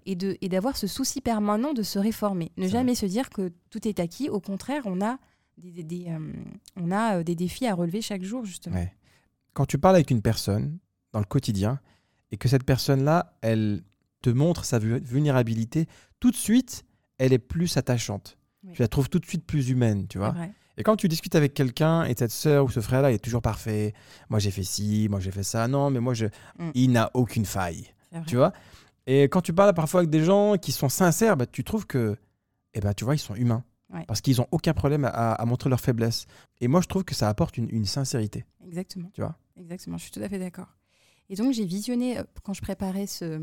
Speaker 1: et de et d'avoir ce souci permanent de se réformer. Ne jamais se dire que tout est acquis. Au contraire, on a des, des- des, euh, on a euh, des défis à relever chaque jour justement.
Speaker 2: Ouais. Quand tu parles avec une personne dans le quotidien et que cette personne-là, elle te montre sa vu- vulnérabilité, tout de suite, elle est plus attachante.
Speaker 1: Oui.
Speaker 2: Tu la trouves tout de suite plus humaine, tu vois. Et quand tu discutes avec quelqu'un et cette sœur ou ce frère-là il est toujours parfait, moi j'ai fait ci, moi j'ai fait ça, non, mais moi je...
Speaker 1: Mm.
Speaker 2: il n'a aucune faille, tu vois? Et quand tu parles parfois avec des gens qui sont sincères, bah, tu trouves que, eh ben, tu vois, ils sont humains.
Speaker 1: Ouais.
Speaker 2: Parce qu'ils n'ont aucun problème à, à montrer leur faiblesse. Et moi, je trouve que ça apporte une, une sincérité.
Speaker 1: Exactement.
Speaker 2: Tu vois?
Speaker 1: Exactement, je suis tout à fait d'accord. Et donc, j'ai visionné, euh, quand je préparais ce,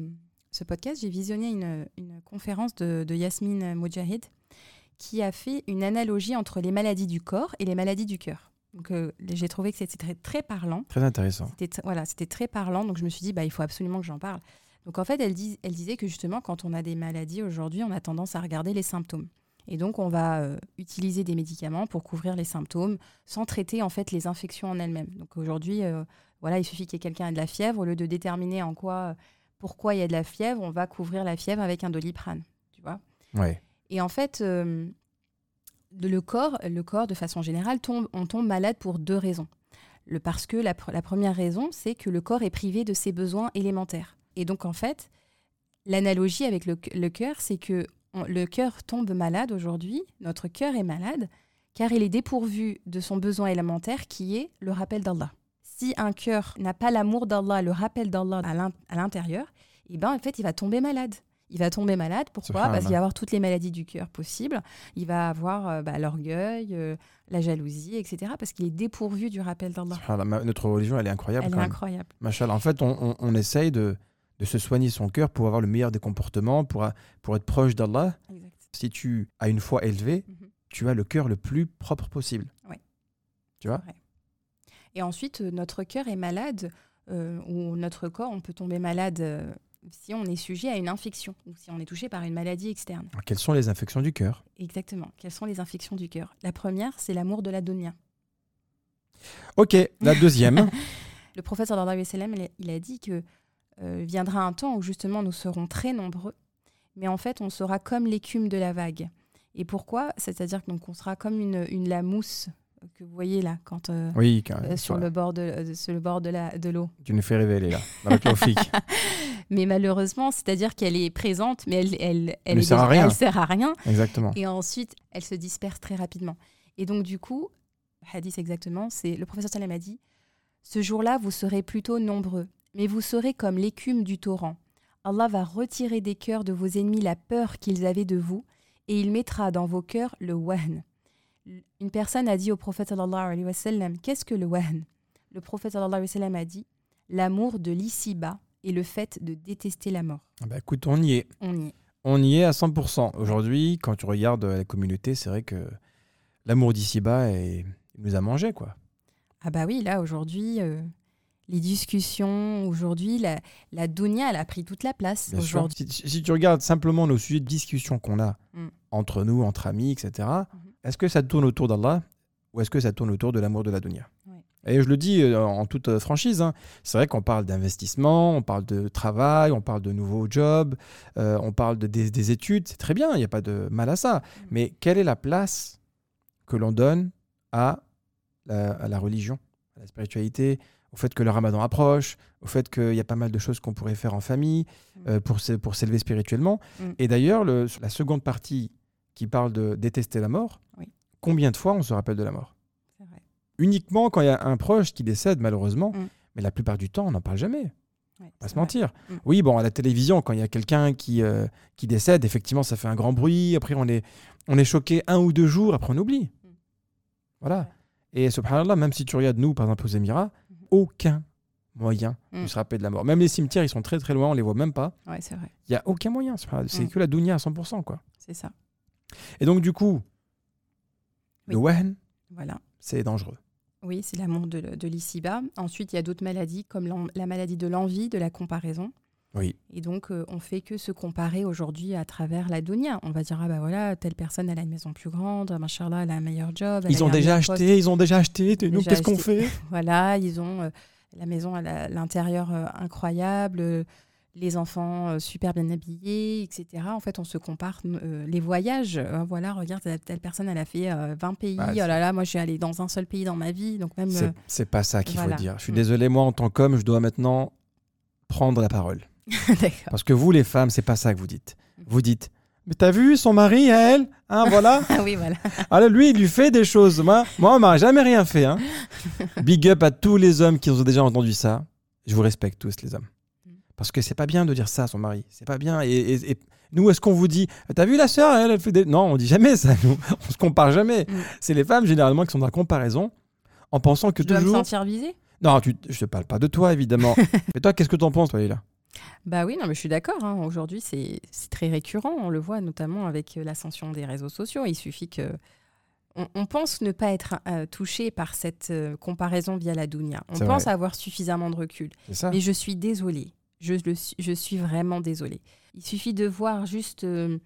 Speaker 1: ce podcast, j'ai visionné une, une conférence de, de Yasmine qui a fait une analogie entre les maladies du corps et les maladies du cœur. Donc, euh, j'ai trouvé que c'était très, très parlant.
Speaker 2: Très intéressant.
Speaker 1: C'était voilà, c'était très parlant, donc je me suis dit, bah, il faut absolument que j'en parle. Donc en fait, elle, dis- elle disait que justement, quand on a des maladies aujourd'hui, on a tendance à regarder les symptômes. Et donc, on va euh, utiliser des médicaments pour couvrir les symptômes sans traiter en fait les infections en elles-mêmes. Donc aujourd'hui, euh, voilà, il suffit qu'il y ait quelqu'un ait de la fièvre, au lieu de déterminer en quoi, pourquoi il y a de la fièvre, on va couvrir la fièvre avec un doliprane. Tu vois
Speaker 2: Ouais.
Speaker 1: Et en fait, euh, le corps, le corps, de façon générale, tombe, on tombe malade pour deux raisons. Le, parce que la, pr- la première raison, c'est que le corps est privé de ses besoins élémentaires. Et donc, en fait, l'analogie avec le, cœur, c'est que le cœur tombe malade aujourd'hui, notre cœur est malade, car il est dépourvu de son besoin élémentaire qui est le rappel d'Allah. Si un cœur n'a pas l'amour d'Allah, le rappel d'Allah à l'intérieur, eh ben, en fait, il va tomber malade. Il va tomber malade. Pourquoi? Parce qu'il va avoir toutes les maladies du cœur possibles. Il va avoir euh, bah, l'orgueil, euh, la jalousie, etc. Parce qu'il est dépourvu du rappel d'Allah.
Speaker 2: Notre religion, elle est incroyable.
Speaker 1: Elle est
Speaker 2: même.
Speaker 1: incroyable.
Speaker 2: Machallah. En fait, on, on- on essaye de, de se soigner son cœur pour avoir le meilleur des comportements, pour, être proche d'Allah. Si tu as une foi élevée,
Speaker 1: Mhm.
Speaker 2: tu as le cœur le plus propre possible.
Speaker 1: Ouais.
Speaker 2: Tu vois?
Speaker 1: Et ensuite, euh, notre cœur est malade, euh, ou notre corps, on peut tomber malade si on est sujet à une infection, ou si on est touché par une maladie externe.
Speaker 2: Alors, Quelles sont les infections du cœur?
Speaker 1: Exactement. Quelles sont les infections du cœur? La première, c'est l'amour de l'adonia.
Speaker 2: Ok, la deuxième.
Speaker 1: Le wa sallam, il a- dit que euh, viendra un temps où justement nous serons très nombreux, mais en fait on sera comme l'écume de la vague. Et pourquoi? C'est-à-dire que donc on sera comme une, une la mousse que vous voyez là quand euh,
Speaker 2: oui, quand
Speaker 1: euh, sur le bord de euh, sur le bord de la de l'eau.
Speaker 2: tu nous fais révéler là. Dans le.
Speaker 1: Mais malheureusement, c'est-à-dire qu'elle est présente, mais elle elle
Speaker 2: Elle ne sert à rien.
Speaker 1: Elle sert à rien.
Speaker 2: Exactement.
Speaker 1: Et ensuite, elle se disperse très rapidement. Et donc, du coup, hadith exactement, c'est le professeur Salem a dit Ce jour-là, vous serez plutôt nombreux, mais vous serez comme l'écume du torrent. Allah va retirer des cœurs de vos ennemis la peur qu'ils avaient de vous, et il mettra dans vos cœurs le wahn. Une personne a dit au prophète sallallahu alayhi wa sallam, Qu'est-ce que le wahn Le prophète sallallahu alayhi wa sallam a dit L'amour de l'ici-bas et le fait de détester la mort.
Speaker 2: Ah bah, écoute, on y est.
Speaker 1: On y est.
Speaker 2: On y est à 100%. Aujourd'hui, quand tu regardes la communauté, c'est vrai que l'amour d'ici-bas est- nous a mangé, quoi.
Speaker 1: Ah bah oui, là aujourd'hui, euh, les discussions, aujourd'hui, la, la dunya, elle a pris toute la place. Aujourd'hui,
Speaker 2: Si, si tu regardes simplement nos sujets de discussion qu'on a
Speaker 1: Mm.
Speaker 2: entre nous, entre amis, etc.. est-ce que ça tourne autour d'Allah ou est-ce que ça tourne autour de l'amour de la dunya. Et je le dis euh, en toute euh, franchise, hein, c'est vrai qu'on parle d'investissement, on parle de travail, on parle de nouveaux jobs, euh, on parle de, des, des études, c'est très bien, il n'y a pas de mal à ça. Mais quelle est la place que l'on donne à la, à la religion, à la spiritualité, au fait que le ramadan approche, au fait qu'il y a pas mal de choses qu'on pourrait faire en famille euh, pour s'é- pour s'élever spirituellement?
Speaker 1: Mm.
Speaker 2: Et d'ailleurs, le- la seconde partie qui parle de détester la mort,
Speaker 1: Oui.
Speaker 2: combien de fois on se rappelle de la mort
Speaker 1: vrai.
Speaker 2: Uniquement quand il y a un proche qui décède, malheureusement,
Speaker 1: Mm.
Speaker 2: mais la plupart du temps, on n'en parle jamais.
Speaker 1: Ouais, c'est
Speaker 2: se
Speaker 1: vrai.
Speaker 2: mentir.
Speaker 1: Mm.
Speaker 2: Oui, bon, à la télévision, quand il y a quelqu'un qui, euh, qui décède, effectivement, ça fait un grand bruit. Après, on est, on est choqué un ou deux jours, après, on oublie.
Speaker 1: Mm.
Speaker 2: Voilà.
Speaker 1: Ouais.
Speaker 2: Et subhanallah, même si tu regardes nous, par exemple, aux Émirats,
Speaker 1: Mhm.
Speaker 2: aucun moyen
Speaker 1: Mm.
Speaker 2: de se rappeler de la mort. Même les cimetières, ils sont très très loin, on les voit même pas.
Speaker 1: Ouais, c'est vrai,
Speaker 2: Il n'y a aucun moyen. C'est
Speaker 1: Mm.
Speaker 2: que la dunya à 100%. Quoi.
Speaker 1: c'est ça.
Speaker 2: Et donc, du coup, le wahn,
Speaker 1: Voilà.
Speaker 2: c'est dangereux.
Speaker 1: Oui, c'est l'amour de, de l'ici-bas. Ensuite, il y a d'autres maladies comme la maladie de l'envie, de la comparaison.
Speaker 2: Oui.
Speaker 1: Et donc, euh, on fait que se comparer aujourd'hui à travers la dunya. On va dire, ah bah voilà, telle personne, elle a une maison plus grande, machallah, elle a un meilleur job.
Speaker 2: Ils ont déjà
Speaker 1: poste.
Speaker 2: acheté, ils ont déjà acheté. Et nous, qu'est-ce qu'on fait?
Speaker 1: Voilà, ils ont euh, la maison, a l'intérieur euh, incroyable, euh, les enfants euh, super bien habillés, etc. En fait, on se compare euh, les voyages. euh, voilà, regarde, telle, personne, elle a fait euh, 20 pays.
Speaker 2: Bah,
Speaker 1: oh là là, moi, je suis allée dans un seul pays dans ma vie. Donc, même.
Speaker 2: C'est
Speaker 1: euh,
Speaker 2: pas ça qu'il
Speaker 1: voilà.
Speaker 2: faut dire. Je suis
Speaker 1: Mm.
Speaker 2: désolé, moi, en tant qu'homme, je dois maintenant prendre la parole.
Speaker 1: D'accord.
Speaker 2: Parce que vous, les femmes, c'est pas ça que vous dites. Vous dites, mais t'as vu son mari à elle Hein, voilà.
Speaker 1: Ah oui, voilà.
Speaker 2: Alors lui, il lui fait des choses. Moi, moi on m'a jamais rien fait. Hein. Big up à tous les hommes qui ont déjà entendu ça. Je vous respecte tous, les hommes. Parce que c'est pas bien de dire ça à son mari. C'est pas bien. Et, et- et nous, est-ce qu'on vous dit, t'as vu la sœur elle, elle fait des... Non, on dit jamais ça. Nous, on se compare jamais.
Speaker 1: Mm.
Speaker 2: C'est les femmes généralement qui sont dans la comparaison en pensant que
Speaker 1: Je dois me
Speaker 2: toujours.
Speaker 1: sentir visée?
Speaker 2: Non, tu... je te parle pas de toi, évidemment. Mais toi, qu'est-ce que t'en penses, toi, Lila
Speaker 1: Bah oui, non, mais je suis d'accord. hein. Aujourd'hui, c'est très récurrent. On le voit notamment avec l'ascension des réseaux sociaux. Il suffit que. On, on pense ne pas être euh, touché par cette euh, comparaison via la Dounia. On pense
Speaker 2: vrai.
Speaker 1: avoir suffisamment de recul. Mais je suis désolée. Je, le suis- je suis vraiment désolée. Il suffit de voir juste euh,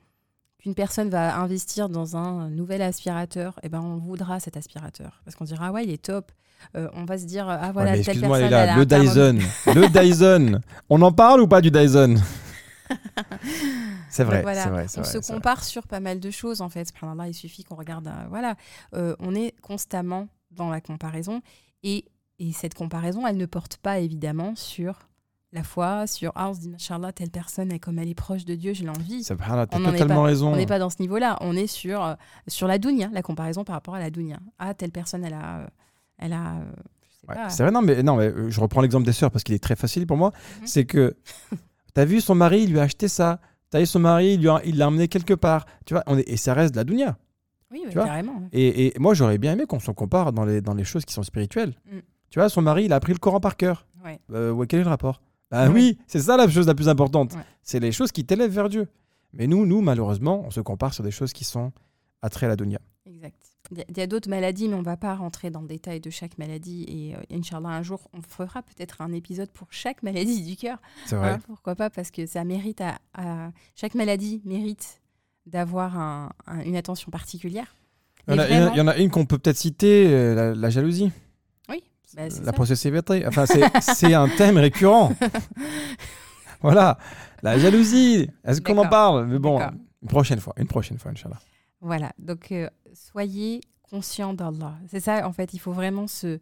Speaker 1: qu'une personne va investir dans un nouvel aspirateur. Et ben, on voudra cet aspirateur. Parce qu'on dira, ah ouais, il est top. Euh, on va se dire, ah
Speaker 2: Ouais,
Speaker 1: voilà,
Speaker 2: mais
Speaker 1: telle personne. A
Speaker 2: le. Dyson. le Dyson. On en parle ou pas du Dyson? C'est vrai,
Speaker 1: voilà, on
Speaker 2: vrai,
Speaker 1: se
Speaker 2: vrai.
Speaker 1: compare sur pas mal de choses en fait. Il suffit qu'on regarde. euh, voilà, Euh, on est constamment dans la comparaison et, et cette comparaison, elle ne porte pas évidemment sur la foi, sur ah on se dit machallah telle personne et comme elle est proche de Dieu, j'ai l'envie.
Speaker 2: Subhanallah, t'as
Speaker 1: est
Speaker 2: totalement
Speaker 1: pas-
Speaker 2: raison.
Speaker 1: On n'est pas dans ce niveau-là. On est sur euh, sur la dunya, la comparaison par rapport à la dunya. Ah telle personne, elle a, euh, elle a, euh, je
Speaker 2: Ouais, c'est vrai, non, mais, non, mais je reprends l'exemple des sœurs parce qu'il est très facile pour moi.
Speaker 1: Mhm.
Speaker 2: C'est que t'as vu son mari, il lui a acheté ça. T'as vu son mari, il lui a- il l'a emmené quelque part. Tu vois, on est, et ça reste de la dunya.
Speaker 1: Oui,
Speaker 2: vois
Speaker 1: carrément. ouais.
Speaker 2: Et, et moi, j'aurais bien aimé qu'on se compare dans les, dans les choses qui sont spirituelles.
Speaker 1: Mm.
Speaker 2: Tu vois, son mari, il a appris le Coran par cœur.
Speaker 1: Ouais.
Speaker 2: Ouais, quel est le rapport? Bah oui, c'est ça la chose la plus importante.
Speaker 1: Ouais.
Speaker 2: C'est les choses qui t'élèvent vers Dieu. Mais nous, nous, malheureusement, on se compare sur des choses qui sont attrait à la dunya.
Speaker 1: Exact. Il y a- d'autres maladies, mais on ne va pas rentrer dans le détail de chaque maladie. Et euh, Inch'Allah, un jour, on fera peut-être un épisode pour chaque maladie du cœur.
Speaker 2: C'est vrai.
Speaker 1: Hein, pourquoi pas Parce que ça mérite à, à- Chaque maladie mérite d'avoir un- un- une attention particulière.
Speaker 2: Il y, en a,
Speaker 1: vraiment-
Speaker 2: il y en une qu'on peut peut-être citer, euh, la, la jalousie,
Speaker 1: bah, c'est
Speaker 2: la
Speaker 1: ça.
Speaker 2: possessivité. Enfin, c'est un thème récurrent. voilà, la jalousie. Est-ce qu'on en parle? Mais bon, une prochaine fois, une prochaine fois, Inch'Allah.
Speaker 1: Voilà, donc euh, soyez conscients d'Allah. C'est ça, en fait, il faut vraiment se...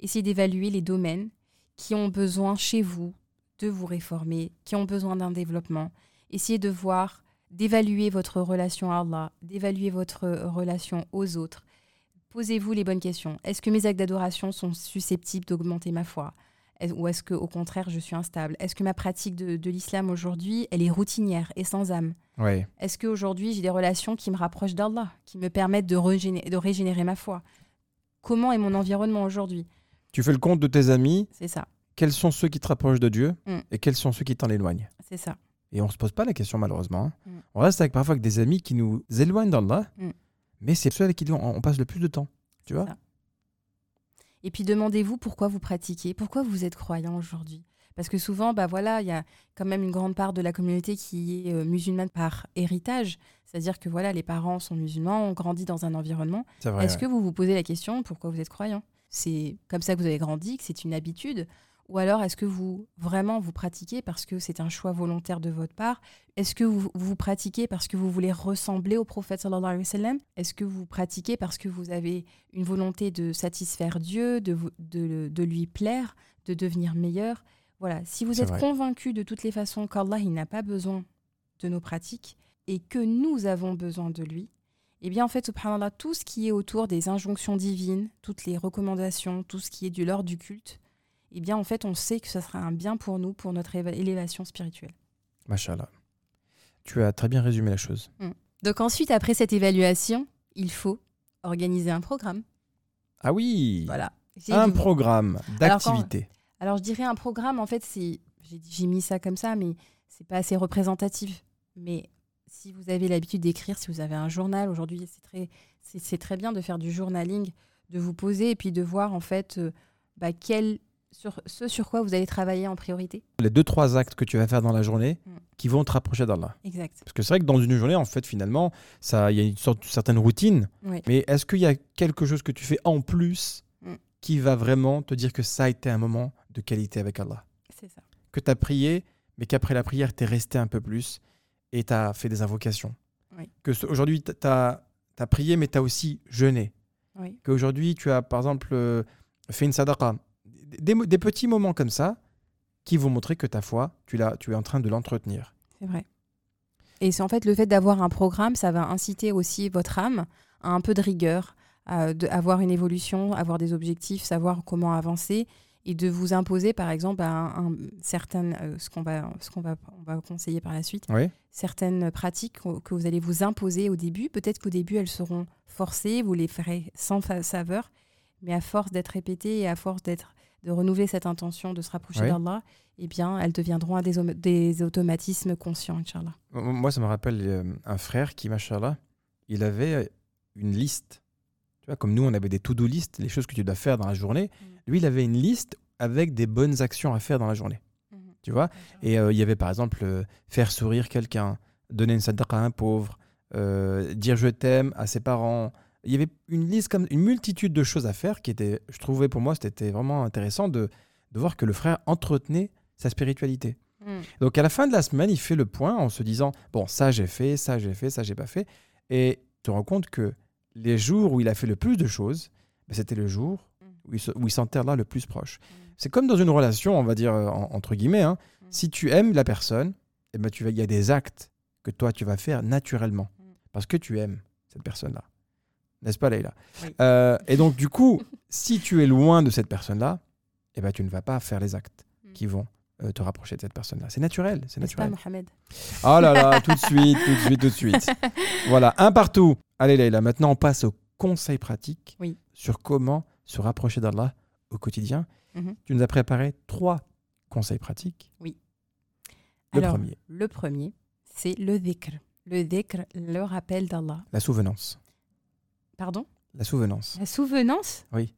Speaker 1: essayer d'évaluer les domaines qui ont besoin chez vous de vous réformer, qui ont besoin d'un développement. Essayez de voir, d'évaluer votre relation à Allah, d'évaluer votre relation aux autres. Posez-vous les bonnes questions. Est-ce que mes actes d'adoration sont susceptibles d'augmenter ma foi? Ou est-ce que au contraire, je suis instable? Est-ce que ma pratique de, de l'islam aujourd'hui, elle est routinière et sans âme? Est-ce qu'aujourd'hui, j'ai des relations qui me rapprochent d'Allah, qui me permettent de, régéné- de régénérer ma foi? Comment est mon environnement aujourd'hui?
Speaker 2: Tu fais le compte de tes amis,
Speaker 1: C'est ça,
Speaker 2: quels sont ceux qui te rapprochent de Dieu?
Speaker 1: Mm.
Speaker 2: et quels sont ceux qui t'en éloignent.
Speaker 1: c'est ça.
Speaker 2: Et on se pose pas la question malheureusement. hein.
Speaker 1: Mm.
Speaker 2: On reste avec parfois avec des amis qui nous éloignent d'Allah,
Speaker 1: Mm.
Speaker 2: Mais c'est ceux avec qui on, on passe le plus de temps. Tu vois
Speaker 1: ça. Et puis demandez-vous pourquoi vous pratiquez, pourquoi vous êtes croyant aujourd'hui. Parce que souvent, bah voilà, il y a quand même une grande part de la communauté qui est euh, musulmane par héritage. C'est-à-dire que voilà, les parents sont musulmans, ont grandi dans un environnement. Est-ce
Speaker 2: ouais.
Speaker 1: que vous vous posez la question pourquoi vous êtes croyant? C'est comme ça que vous avez grandi, que c'est une habitude Ou alors est-ce que vous vraiment vous pratiquez parce que c'est un choix volontaire de votre part? Est-ce que vous, vous pratiquez parce que vous voulez ressembler au prophète sallallahu alayhi wa sallam? Est-ce que vous pratiquez parce que vous avez une volonté de satisfaire Dieu, de, de, de lui plaire, de devenir meilleur? Voilà, si vous êtes
Speaker 2: vrai.
Speaker 1: convaincu de toutes les façons qu'Allah il n'a pas besoin de nos pratiques et que nous avons besoin de lui, eh bien, en fait, subhanallah, tout ce qui est autour des injonctions divines, toutes les recommandations, tout ce qui est du l'ordre du culte, eh bien, en fait, on sait que ce sera un bien pour nous, pour notre éva- élévation spirituelle.
Speaker 2: Machallah. Tu as très bien résumé la chose.
Speaker 1: Donc ensuite, après cette évaluation, il faut organiser un programme.
Speaker 2: Ah oui
Speaker 1: Voilà.
Speaker 2: Un programme d'activité.
Speaker 1: Alors, je dirais un programme, en fait, c'est. J'ai mis ça comme ça, mais c'est pas assez représentatif. Mais si vous avez l'habitude d'écrire, si vous avez un journal, aujourd'hui, c'est très, c'est c'est très bien de faire du journaling, de vous poser et puis de voir, en fait, euh, bah, quel, sur, ce sur quoi vous allez travailler en priorité.
Speaker 2: Les deux, trois actes que tu vas faire dans la journée
Speaker 1: Mm.
Speaker 2: qui vont te rapprocher d'Allah.
Speaker 1: Exact.
Speaker 2: Parce que c'est vrai que dans une journée, en fait, finalement, ça, il y a une sorte, certaine routine.
Speaker 1: Oui.
Speaker 2: Mais est-ce qu'il y a quelque chose que tu fais en plus
Speaker 1: Mm.
Speaker 2: qui va vraiment te dire que ça a été un moment de qualité avec Allah?
Speaker 1: C'est ça.
Speaker 2: Que tu as prié, mais qu'après la prière, tu es resté un peu plus et tu as fait des invocations.
Speaker 1: Oui.
Speaker 2: Que aujourd'hui, tu as, prié, mais tu as aussi jeûné.
Speaker 1: Oui.
Speaker 2: Qu'aujourd'hui, tu as, par exemple, euh, fait une sadaqa. Des, petits moments comme ça qui vont montrer que ta foi, tu, l'as- tu es en train de l'entretenir.
Speaker 1: C'est vrai. Et c'est en fait le fait d'avoir un programme, ça va inciter aussi votre âme à un peu de rigueur, à de- avoir une évolution, avoir des objectifs, savoir comment avancer et de vous imposer par exemple un, un- certaines, euh, ce qu'on va, ce qu'on va, on va conseiller par la suite,
Speaker 2: Oui.
Speaker 1: certaines pratiques que vous allez vous imposer au début. Peut-être qu'au début elles seront forcées, vous les ferez sans fa- saveur, mais à force d'être répétées et à force d'être de renouveler cette intention de se rapprocher
Speaker 2: Oui.
Speaker 1: d'Allah, eh bien, elles deviendront des, automatismes conscients, Inch'Allah.
Speaker 2: Moi, ça me rappelle euh, un frère qui, machallah, il avait euh, une liste. Tu vois, comme nous, on avait des to-do list, les choses que tu dois faire dans la journée. Lui, il avait une liste avec des bonnes actions à faire dans la journée. Tu vois? Et euh, il y avait par exemple euh, faire sourire quelqu'un, donner une sadaqa à un pauvre, euh, dire je t'aime à ses parents. Il y avait une liste comme une multitude de choses à faire qui était, je trouvais pour moi, c'était vraiment intéressant de, de voir que le frère entretenait sa spiritualité.
Speaker 1: Mm.
Speaker 2: Donc à la fin de la semaine, il fait le point en se disant bon ça j'ai fait, ça j'ai fait, ça j'ai pas fait, et il se rend compte que les jours où il a fait le plus de choses, ben, c'était le jour
Speaker 1: Mm.
Speaker 2: où il, se- où il s'enterre là le plus proche. C'est comme dans une relation, on va dire euh, en- entre guillemets. hein. Si tu aimes la personne, eh ben, tu vas, il y a des actes que toi tu vas faire naturellement parce que tu aimes cette personne-là. N'est-ce pas, Leïla?
Speaker 1: Oui.
Speaker 2: Euh, Et donc, du coup, si tu es loin de cette personne-là, eh ben, tu ne vas pas faire les actes
Speaker 1: Mm.
Speaker 2: qui vont euh, te rapprocher de cette personne-là. C'est naturel, c'est
Speaker 1: N'est-ce pas,
Speaker 2: naturel.
Speaker 1: Mohamed?
Speaker 2: Oh là là, tout de suite, tout de suite, tout de suite. Voilà, un partout. Allez, Leïla, maintenant on passe aux conseils pratiques
Speaker 1: Oui.
Speaker 2: sur comment se rapprocher d'Allah au quotidien.
Speaker 1: Mhm.
Speaker 2: Tu nous as préparé trois conseils pratiques. Le
Speaker 1: Alors,
Speaker 2: premier,
Speaker 1: Le premier, c'est le dhikr. Le dhikr, le rappel d'Allah.
Speaker 2: la souvenance.
Speaker 1: Pardon
Speaker 2: La souvenance.
Speaker 1: La souvenance
Speaker 2: Oui.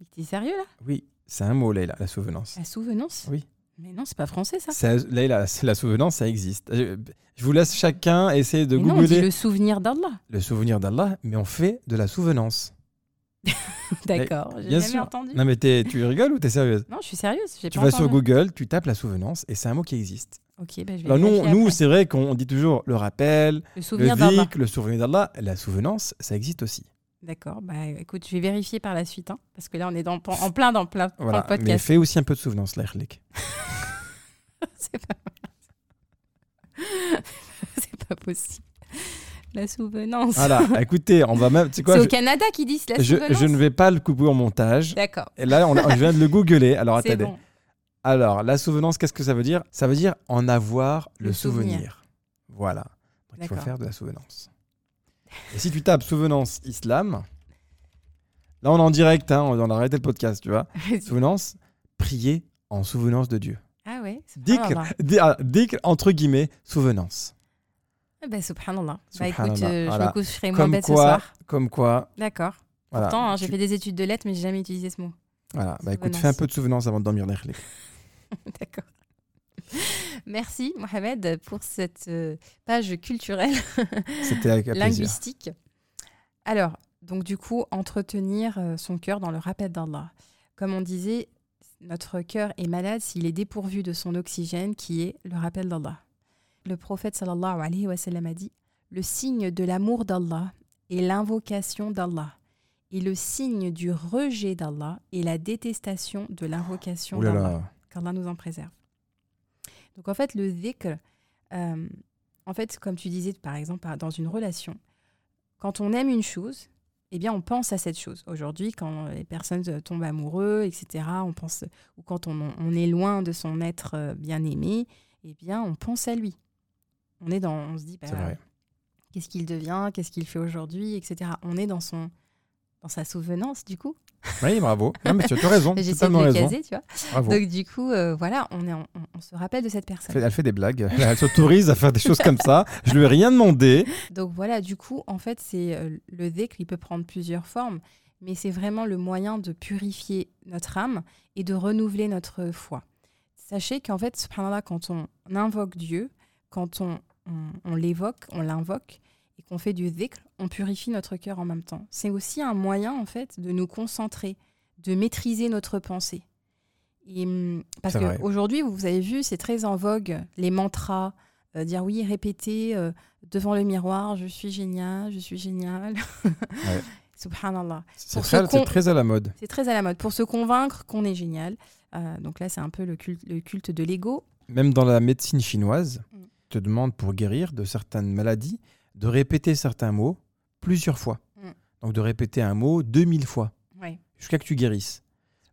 Speaker 1: Mais t'es sérieux là
Speaker 2: Oui, c'est un mot, Leïla, la souvenance.
Speaker 1: La souvenance
Speaker 2: Oui.
Speaker 1: Mais non, c'est pas français ça.
Speaker 2: Ça, Leïla, la souvenance, ça existe. Je, je vous laisse chacun essayer de
Speaker 1: Mais non, on dit
Speaker 2: googler
Speaker 1: le souvenir d'Allah.
Speaker 2: le souvenir d'Allah, mais on fait de la souvenance.
Speaker 1: D'accord, j'ai
Speaker 2: Bien
Speaker 1: jamais
Speaker 2: sûr.
Speaker 1: entendu.
Speaker 2: Non, mais tu rigoles ou t'es sérieuse?
Speaker 1: Non, je suis sérieuse.
Speaker 2: Tu
Speaker 1: pas
Speaker 2: vas sur. Google, tu tapes la souvenance, et c'est un mot qui existe.
Speaker 1: Ok, bah, je vais
Speaker 2: Alors nous, nous c'est vrai qu'on dit toujours le rappel,
Speaker 1: le souvenir d'Allah.
Speaker 2: le souvenir d'Allah. La souvenance, ça existe aussi.
Speaker 1: D'accord, bah écoute, je vais vérifier par la suite, hein, parce que là on est dans, en plein dans, plein, dans
Speaker 2: Voilà. Mais
Speaker 1: podcast.
Speaker 2: fais aussi un peu de souvenance, là, Erlik.
Speaker 1: c'est pas c'est pas possible. La souvenance.
Speaker 2: Voilà, écoutez, on va même.
Speaker 1: C'est au
Speaker 2: je,
Speaker 1: Canada qu'ils disent la
Speaker 2: je,
Speaker 1: souvenance.
Speaker 2: je ne vais pas le couper au montage.
Speaker 1: D'accord.
Speaker 2: Et là, on, je viens de le googler. Alors attendez.
Speaker 1: bon.
Speaker 2: Alors, la souvenance, qu'est-ce que ça veut dire? Ça veut dire en avoir le,
Speaker 1: Le
Speaker 2: souvenir.
Speaker 1: souvenir.
Speaker 2: Voilà. Donc, il faut faire de la souvenance. Et si tu tapes souvenance islam, là on est en direct, hein, on a arrêté le podcast, tu vois. Souvenance, prier en souvenance de Dieu.
Speaker 1: ah ouais
Speaker 2: Dhikr,
Speaker 1: subhanallah.
Speaker 2: ah, entre guillemets, souvenance.
Speaker 1: Ah bah, subhanallah. Bah écoute,
Speaker 2: Subhanallah,
Speaker 1: euh,
Speaker 2: voilà.
Speaker 1: je me coucherai moins
Speaker 2: Comme
Speaker 1: bête ce soir.
Speaker 2: comme quoi.
Speaker 1: D'accord.
Speaker 2: Voilà.
Speaker 1: Pourtant, hein, j'ai
Speaker 2: Tu-
Speaker 1: fait des études de lettres, mais j'ai jamais utilisé ce mot.
Speaker 2: Voilà. Bah écoute, fais un peu de souvenance avant de dormir.
Speaker 1: D'accord. Merci Mohamed pour cette euh, page culturelle
Speaker 2: plaisir.
Speaker 1: linguistique. Alors, donc du coup, entretenir euh, son cœur dans le rappel d'Allah. Comme on disait, notre cœur est malade s'il est dépourvu de son oxygène qui est le rappel d'Allah. Le prophète sallallahu alayhi wa sallam a dit Le signe de l'amour d'Allah est l'invocation d'Allah. Et le signe du rejet d'Allah est la détestation de l'invocation d'Allah. qu'Allah nous en préserve. Donc en fait, le dhikr, euh, en fait, comme tu disais par exemple dans une relation, quand on aime une chose, eh bien on pense à cette chose. Aujourd'hui, quand les personnes euh, tombent amoureux, etc., on pense, ou quand on, on est loin de son être euh, bien aimé, eh bien on pense à lui. On est dans, on se dit, bah, qu'est-ce qu'il devient, qu'est-ce qu'il fait aujourd'hui, etc. On est dans son, dans sa souvenance du coup.
Speaker 2: Oui, bravo. Non, mais tu as raison.
Speaker 1: J'essaie de
Speaker 2: totalement
Speaker 1: le
Speaker 2: raison.
Speaker 1: caser, tu vois.
Speaker 2: Bravo.
Speaker 1: Donc du coup, euh, voilà, on, est en- on, on se rappelle de cette personne.
Speaker 2: Elle fait, elle des blagues. Elle s'autorise à faire des choses comme ça. Je lui ai rien demandé.
Speaker 1: Donc voilà, du coup, en fait, c'est euh, le dhikr, il peut prendre plusieurs formes, mais c'est vraiment le moyen de purifier notre âme et de renouveler notre foi. Sachez qu'en fait, subhanallah, quand on invoque Dieu, quand on l'évoque, on l'invoque, et qu'on fait du dhikr, on purifie notre cœur en même temps. C'est aussi un moyen, en fait, de nous concentrer, de maîtriser notre pensée. Et, hum, parce qu'aujourd'hui, vous avez vu, c'est très en vogue, les mantras, euh, dire oui, répéter euh, devant le miroir, je suis génial, je suis génial. Subhanallah.
Speaker 2: C'est très,
Speaker 1: con-
Speaker 2: à la mode.
Speaker 1: C'est très à la mode pour se convaincre qu'on est génial. Euh, donc là, c'est un peu le culte, le culte de l'ego.
Speaker 2: Même dans la médecine chinoise,
Speaker 1: Mm.
Speaker 2: on te demande pour guérir de certaines maladies de répéter certains mots plusieurs fois.
Speaker 1: Mm.
Speaker 2: Donc de répéter un mot 2000 fois
Speaker 1: Ouais.
Speaker 2: jusqu'à que tu guérisses.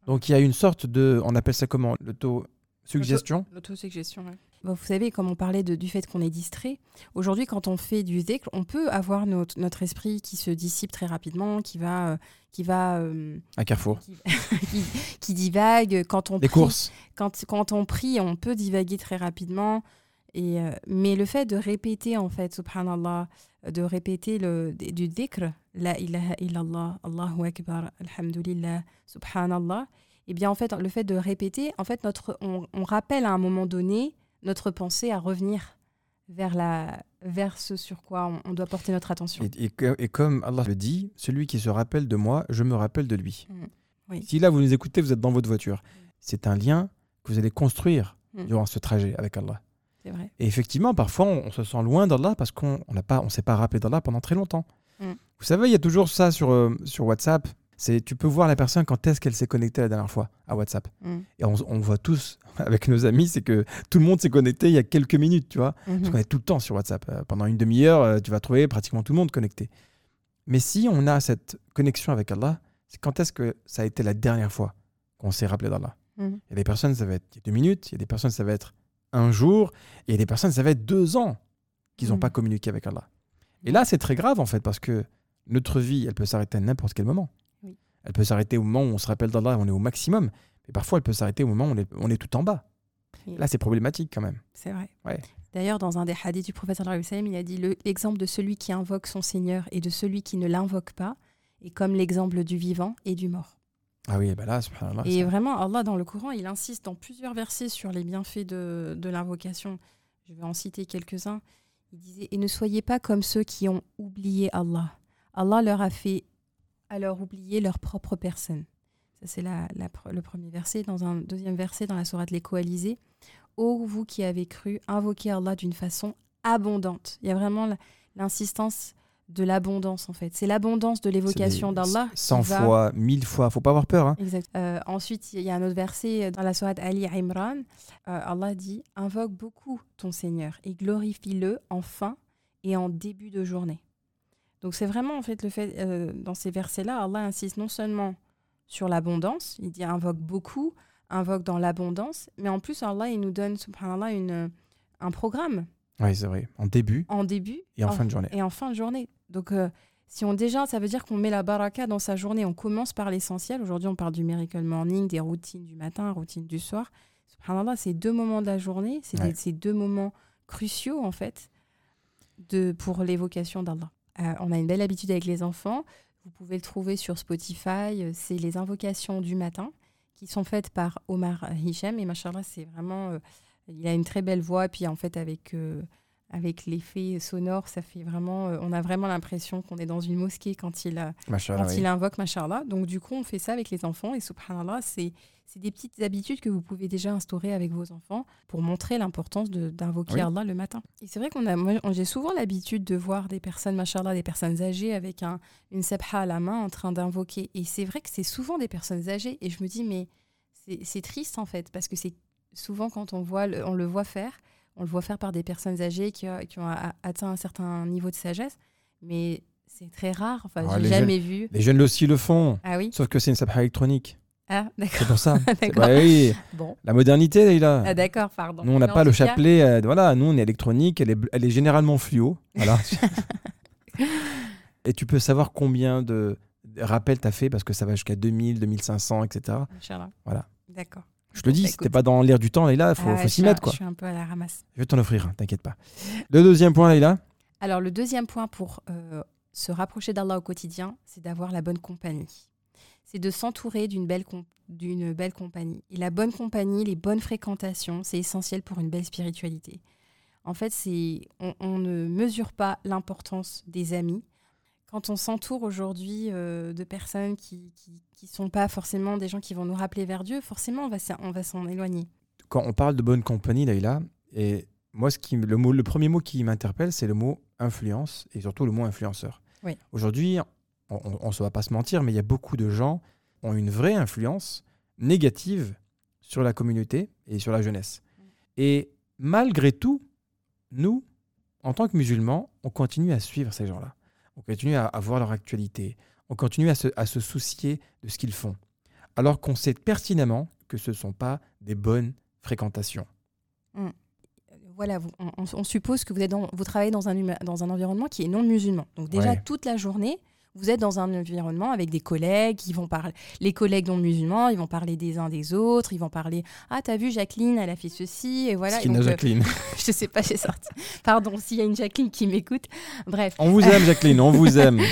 Speaker 2: Donc il y a une sorte de, on appelle ça comment L'auto-suggestion
Speaker 1: L'autosuggestion. Bon, vous savez, comme on parlait de- du fait qu'on est distrait, aujourd'hui, quand on fait du dhikr, on peut avoir notre, notre esprit qui se dissipe très rapidement, qui va, euh, qui va, euh,
Speaker 2: Un carrefour.
Speaker 1: qui, qui- qui divague. Quand on
Speaker 2: Les
Speaker 1: prie,
Speaker 2: courses.
Speaker 1: quand, quand on prie, on peut divaguer très rapidement. Et, euh, mais le fait de répéter, en fait, subhanallah, de répéter le, du dhikr, la ilaha illallah, Allahu akbar, alhamdulillah, subhanallah, et bien en fait, le fait de répéter, en fait, notre, on, on rappelle à un moment donné notre pensée à revenir vers, la, vers ce sur quoi on, on doit porter notre attention.
Speaker 2: Et, et comme Allah le dit, celui qui se rappelle de moi, je me rappelle de lui.
Speaker 1: Mm. Oui.
Speaker 2: Si là vous nous écoutez, vous êtes dans votre voiture. C'est un lien que vous allez construire
Speaker 1: Mm.
Speaker 2: durant ce trajet avec Allah.
Speaker 1: Vrai.
Speaker 2: Et effectivement, parfois, on, on se sent loin d'Allah parce qu'on ne on s'est pas rappelé d'Allah pendant très longtemps.
Speaker 1: Mm.
Speaker 2: Vous savez, il y a toujours ça sur, euh, sur WhatsApp. C'est tu peux voir la personne quand est-ce qu'elle s'est connectée la dernière fois à WhatsApp.
Speaker 1: Mm.
Speaker 2: Et on, on voit tous avec nos amis, c'est que tout le monde s'est connecté il y a quelques minutes, tu vois.
Speaker 1: Mhm.
Speaker 2: Parce qu'on est tout le temps sur WhatsApp. Euh, pendant une demi-heure, euh, tu vas trouver pratiquement tout le monde connecté. Mais si on a cette connexion avec Allah, c'est quand est-ce que ça a été la dernière fois qu'on s'est rappelé d'Allah?
Speaker 1: Mhm.
Speaker 2: Il y a des personnes, ça va être deux minutes, il y a des personnes, ça va être un jour, et il y a des personnes, ça va être deux ans qu'ils n'ont
Speaker 1: Mhm.
Speaker 2: pas communiqué avec Allah. Et là, c'est très grave en fait, parce que notre vie, elle peut s'arrêter à n'importe quel moment.
Speaker 1: Oui.
Speaker 2: Elle peut s'arrêter au moment où on se rappelle d'Allah, on est au maximum. Mais parfois, elle peut s'arrêter au moment où on est, on est tout en bas.
Speaker 1: Oui.
Speaker 2: Là, c'est problématique quand même.
Speaker 1: C'est vrai.
Speaker 2: Ouais.
Speaker 1: D'ailleurs, dans un des hadiths du prophète il a dit le- l'exemple de celui qui invoque son Seigneur et de celui qui ne l'invoque pas est comme l'exemple du vivant et du mort.
Speaker 2: Ah oui, bah là, subhanallah,
Speaker 1: et vraiment, Allah, dans le Coran, il insiste dans plusieurs versets sur les bienfaits de, de l'invocation. Je vais en citer quelques-uns. Il disait Et ne soyez pas comme ceux qui ont oublié Allah. Allah leur a fait alors oublier leur propre personne. Ça, c'est la, le premier verset. Dans un deuxième verset, dans la sourate Les Coalisés Ô vous qui avez cru, invoquez Allah d'une façon abondante. Il y a vraiment l'insistance de l'abondance, en fait. C'est l'abondance de l'évocation d'Allah. qui
Speaker 2: 100
Speaker 1: va-
Speaker 2: fois, 1000 fois, faut pas avoir peur. Hein.
Speaker 1: Exact. Euh, ensuite, il y a un autre verset dans la sourate Ali Imran. Euh, Allah dit Invoque beaucoup ton Seigneur et glorifie-le en fin et en début de journée. Donc, c'est vraiment en fait le fait, euh, dans ces versets-là, Allah insiste non seulement sur l'abondance, il dit invoque beaucoup, invoque dans l'abondance, mais en plus, Allah, il nous donne, subhanallah, une, un programme
Speaker 2: Oui, c'est vrai. En début
Speaker 1: en début
Speaker 2: et en fin de journée.
Speaker 1: et en fin de journée. Donc, euh, si on déjà, ça veut dire qu'on met la baraka dans sa journée. On commence par l'essentiel. Aujourd'hui, on parle du miracle morning, des routines du matin, routines du soir. Subhanallah, c'est deux moments de la journée. C'est
Speaker 2: Ouais.
Speaker 1: ces deux moments cruciaux, en fait, de, pour l'évocation d'Allah. Euh, on a une belle habitude avec les enfants. Vous pouvez le trouver sur Spotify. Euh, C'est les invocations du matin qui sont faites par Omar Hichem. Et machallah, c'est vraiment. euh, il a une très belle voix. Puis en fait, avec, euh, avec l'effet sonore, ça fait vraiment. euh, on a vraiment l'impression qu'on est dans une mosquée quand il, quand
Speaker 2: oui.
Speaker 1: il invoque machallah. Donc du coup, on fait ça avec les enfants. Et subhanallah, c'est. Des petites habitudes que vous pouvez déjà instaurer avec vos enfants pour montrer l'importance d'invoquer
Speaker 2: Oui.
Speaker 1: Allah le matin. Et c'est vrai qu'on a, j'ai souvent l'habitude de voir des personnes, machallah, des personnes âgées avec un, une sabha à la main en train d'invoquer. Et c'est vrai que c'est souvent des personnes âgées. Et je me dis, mais c'est triste en fait, parce que c'est souvent quand on, voit on le voit faire, on le voit faire par des personnes âgées qui, qui ont atteint un certain niveau de sagesse, mais c'est très rare. Enfin,
Speaker 2: Ah,
Speaker 1: j'ai jamais vu.
Speaker 2: Les jeunes aussi le font.
Speaker 1: Ah oui
Speaker 2: Sauf que c'est une sabha électronique.
Speaker 1: Ah, d'accord.
Speaker 2: C'est pour ça. Bah oui,
Speaker 1: Bon.
Speaker 2: la modernité, là.
Speaker 1: Ah, d'accord, pardon.
Speaker 2: Nous, on n'a pas le
Speaker 1: cas,
Speaker 2: chapelet. euh, voilà, nous, on est électronique. Elle est, elle est généralement fluo. Voilà. Et tu peux savoir combien de rappels tu as fait parce que ça va jusqu'à 2000, 2500, etc.
Speaker 1: Inch'Allah.
Speaker 2: Voilà.
Speaker 1: D'accord.
Speaker 2: Je te le dis,
Speaker 1: Bah,
Speaker 2: si t'es
Speaker 1: écoute.
Speaker 2: pas dans l'air du temps, Leïla, il faut,
Speaker 1: Ah
Speaker 2: faut s'y mettre. Quoi.
Speaker 1: Je suis un peu à la ramasse.
Speaker 2: Je vais t'en offrir, t'inquiète pas. Le deuxième point, Leïla?
Speaker 1: Alors, le deuxième point pour euh, se rapprocher d'Allah au quotidien, c'est d'avoir la bonne compagnie. C'est de s'entourer d'une belle, belle compagnie. Et la bonne compagnie, les bonnes fréquentations, c'est essentiel pour une belle spiritualité. En fait, on ne mesure pas l'importance des amis. Quand on s'entoure aujourd'hui euh, de personnes qui ne sont pas forcément des gens qui vont nous rappeler vers Dieu, forcément, on va, s'en- on va s'en éloigner.
Speaker 2: Quand on parle de bonne compagnie, Leïla, et moi, ce qui, le, mot, le premier mot qui m'interpelle, c'est le mot influence et surtout le mot influenceur.
Speaker 1: Oui.
Speaker 2: Aujourd'hui, on ne va pas se mentir, mais il y a beaucoup de gens qui ont une vraie influence négative sur la communauté et sur la jeunesse. Et malgré tout, nous, en tant que musulmans, on continue à suivre ces gens-là. On continue à, à voir leur actualité. On continue à se, à se soucier de ce qu'ils font. Alors qu'on sait pertinemment que ce ne sont pas des bonnes fréquentations.
Speaker 1: voilà, vous- on, suppose que vous, êtes dans- vous travaillez dans un, dans un environnement qui est non musulman. Donc déjà,
Speaker 2: Ouais.
Speaker 1: toute la journée, vous êtes dans un environnement avec des collègues qui vont parler, les collègues non musulmans, ils vont parler des uns des autres, ils vont parler, ah t'as vu Jacqueline, elle a fait ceci, et voilà. Et donc, euh,
Speaker 2: Jacqueline.
Speaker 1: je sais pas, j'ai sorti. Pardon, s'il y a une Jacqueline qui m'écoute. Bref.
Speaker 2: On vous aime, Jacqueline, on vous aime.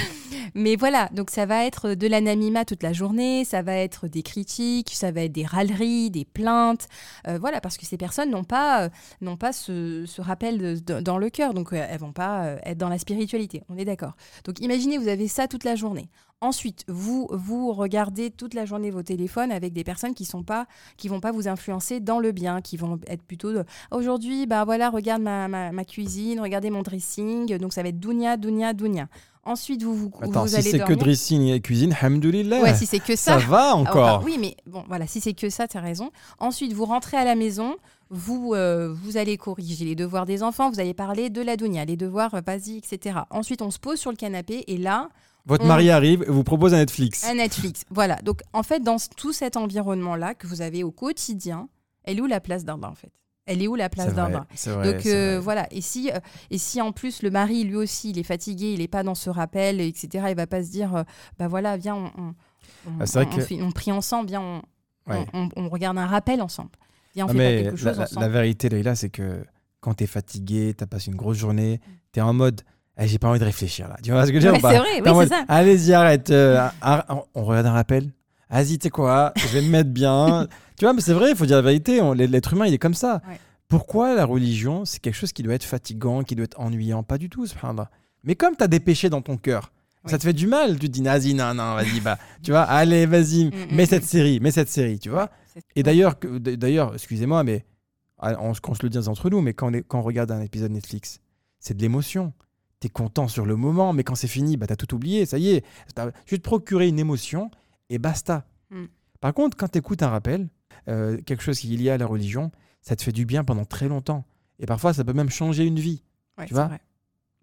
Speaker 1: Mais voilà, donc ça va être de l'anonymat toute la journée, ça va être des critiques, ça va être des râleries, des plaintes. Euh, voilà, parce que ces personnes n'ont pas, euh, pas ce, ce rappel de- de- dans le cœur, donc euh, elles vont pas euh, être dans la spiritualité, on est d'accord. Donc imaginez, vous avez ça toute la journée. Ensuite, vous, vous regardez toute la journée vos téléphones avec des personnes qui sont pas, qui vont pas vous influencer dans le bien, qui vont être plutôt de, aujourd'hui, bah voilà, regarde ma, ma, ma cuisine, regardez mon dressing, donc ça va être dounia, dounia, dounia. Ensuite, vous, vous,
Speaker 2: Attends,
Speaker 1: vous
Speaker 2: si
Speaker 1: allez
Speaker 2: c'est que dressing et cuisine, hamdoulilah.
Speaker 1: Ouais, si c'est que
Speaker 2: ça
Speaker 1: ça.
Speaker 2: va
Speaker 1: Ah,
Speaker 2: encore.
Speaker 1: enfin, oui, mais bon, voilà, si c'est que ça, tu as raison. Ensuite, vous rentrez à la maison, vous, euh, vous allez corriger les devoirs des enfants, vous allez parler de la dounia, les devoirs euh, basiques, etc. Ensuite, on se pose sur le canapé et là,
Speaker 2: Votre
Speaker 1: on-
Speaker 2: mari arrive et vous propose un Netflix.
Speaker 1: un Netflix. voilà. Donc, en fait, dans tout cet environnement-là que vous avez au quotidien, elle est où la place d'Allah, en fait? Elle est où la place
Speaker 2: c'est vrai,
Speaker 1: donc euh, voilà, et si, euh, et si en plus le mari lui aussi il est fatigué, il n'est pas dans ce rappel, etc., il va pas se dire, euh, bah voilà, viens, on,
Speaker 2: Ah,
Speaker 1: on-
Speaker 2: que-
Speaker 1: on fait- on prie ensemble, viens, on,
Speaker 2: Ouais.
Speaker 1: regarde un rappel ensemble. Viens, on
Speaker 2: Ah,
Speaker 1: fait pas
Speaker 2: mais
Speaker 1: quelque chose
Speaker 2: la,
Speaker 1: ensemble.
Speaker 2: la vérité, Leïla, c'est que quand tu es fatigué, tu as passé une grosse journée,
Speaker 1: Mm.
Speaker 2: tu es en mode Eh, j'ai pas envie de réfléchir là. Tu vois ce que je veux dire
Speaker 1: c'est vrai, oui, c'est ça.
Speaker 2: Allez-y, arrête. euh, ar- on- on regarde un rappel. Vas-y, tu sais quoi Je vais me mettre bien. tu vois, mais c'est vrai, il faut dire la vérité. on- L'être humain, il est comme ça.
Speaker 1: Ouais.
Speaker 2: Pourquoi la religion, c'est quelque chose qui doit être fatigant, qui doit être ennuyant? Pas du tout, subhanallah. Mais comme tu as des péchés dans ton cœur, ça te fait du mal. Tu te dis, vas-y, non, non, vas-y, bah, tu vois, allez, vas-y,
Speaker 1: Mm, mm,
Speaker 2: mets
Speaker 1: mm.
Speaker 2: cette série, mets cette série, tu vois. Et d'ailleurs, d'ailleurs, excusez-moi, mais ah, on, qu'on se le dise entre nous, mais quand on, est- quand on regarde un épisode Netflix, c'est de l'émotion. T'es content sur le moment, mais quand c'est fini, bah t'as tout oublié, ça y est. Je vais te procurer une émotion et basta.
Speaker 1: Mm.
Speaker 2: Par contre, quand tu écoutes un rappel, euh, quelque chose qui est lié à la religion, ça te fait du bien pendant très longtemps. Et parfois, ça peut même changer une vie.
Speaker 1: Ouais,
Speaker 2: Tu vois
Speaker 1: vrai.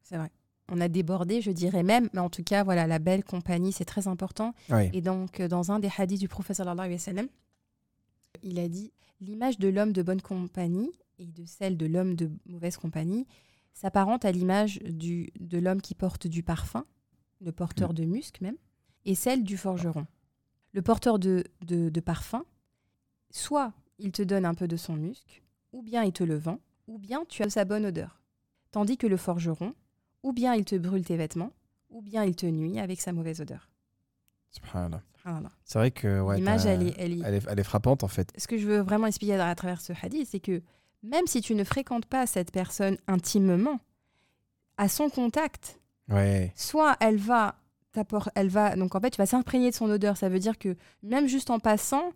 Speaker 1: C'est vrai. On a débordé, je dirais même, mais en tout cas, voilà, la belle compagnie, c'est très important.
Speaker 2: Ouais.
Speaker 1: Et donc, euh, dans un des hadiths du prophète sallallahu alayhi wa sallam, Il a dit L'image de l'homme de bonne compagnie et de celle de l'homme de mauvaise compagnie s'apparente à l'image de l'homme qui porte du parfum, le porteur de musc même, et celle du forgeron. Le porteur de, de, de parfum, soit il te donne un peu de son musc, ou bien il te le vend, ou bien tu as sa bonne odeur. Tandis que le forgeron, ou bien il te brûle tes vêtements, ou bien il te nuit avec sa mauvaise odeur.
Speaker 2: Subhanallah. C'est vrai que ouais,
Speaker 1: L'image, elle est
Speaker 2: frappante en fait.
Speaker 1: Ce que je veux vraiment expliquer à travers ce hadith, c'est que même si tu ne fréquentes pas cette personne intimement, à son contact,
Speaker 2: Ouais.
Speaker 1: soit elle va elle va donc en fait tu vas s'imprégner de son odeur. Ça veut dire que même juste en passant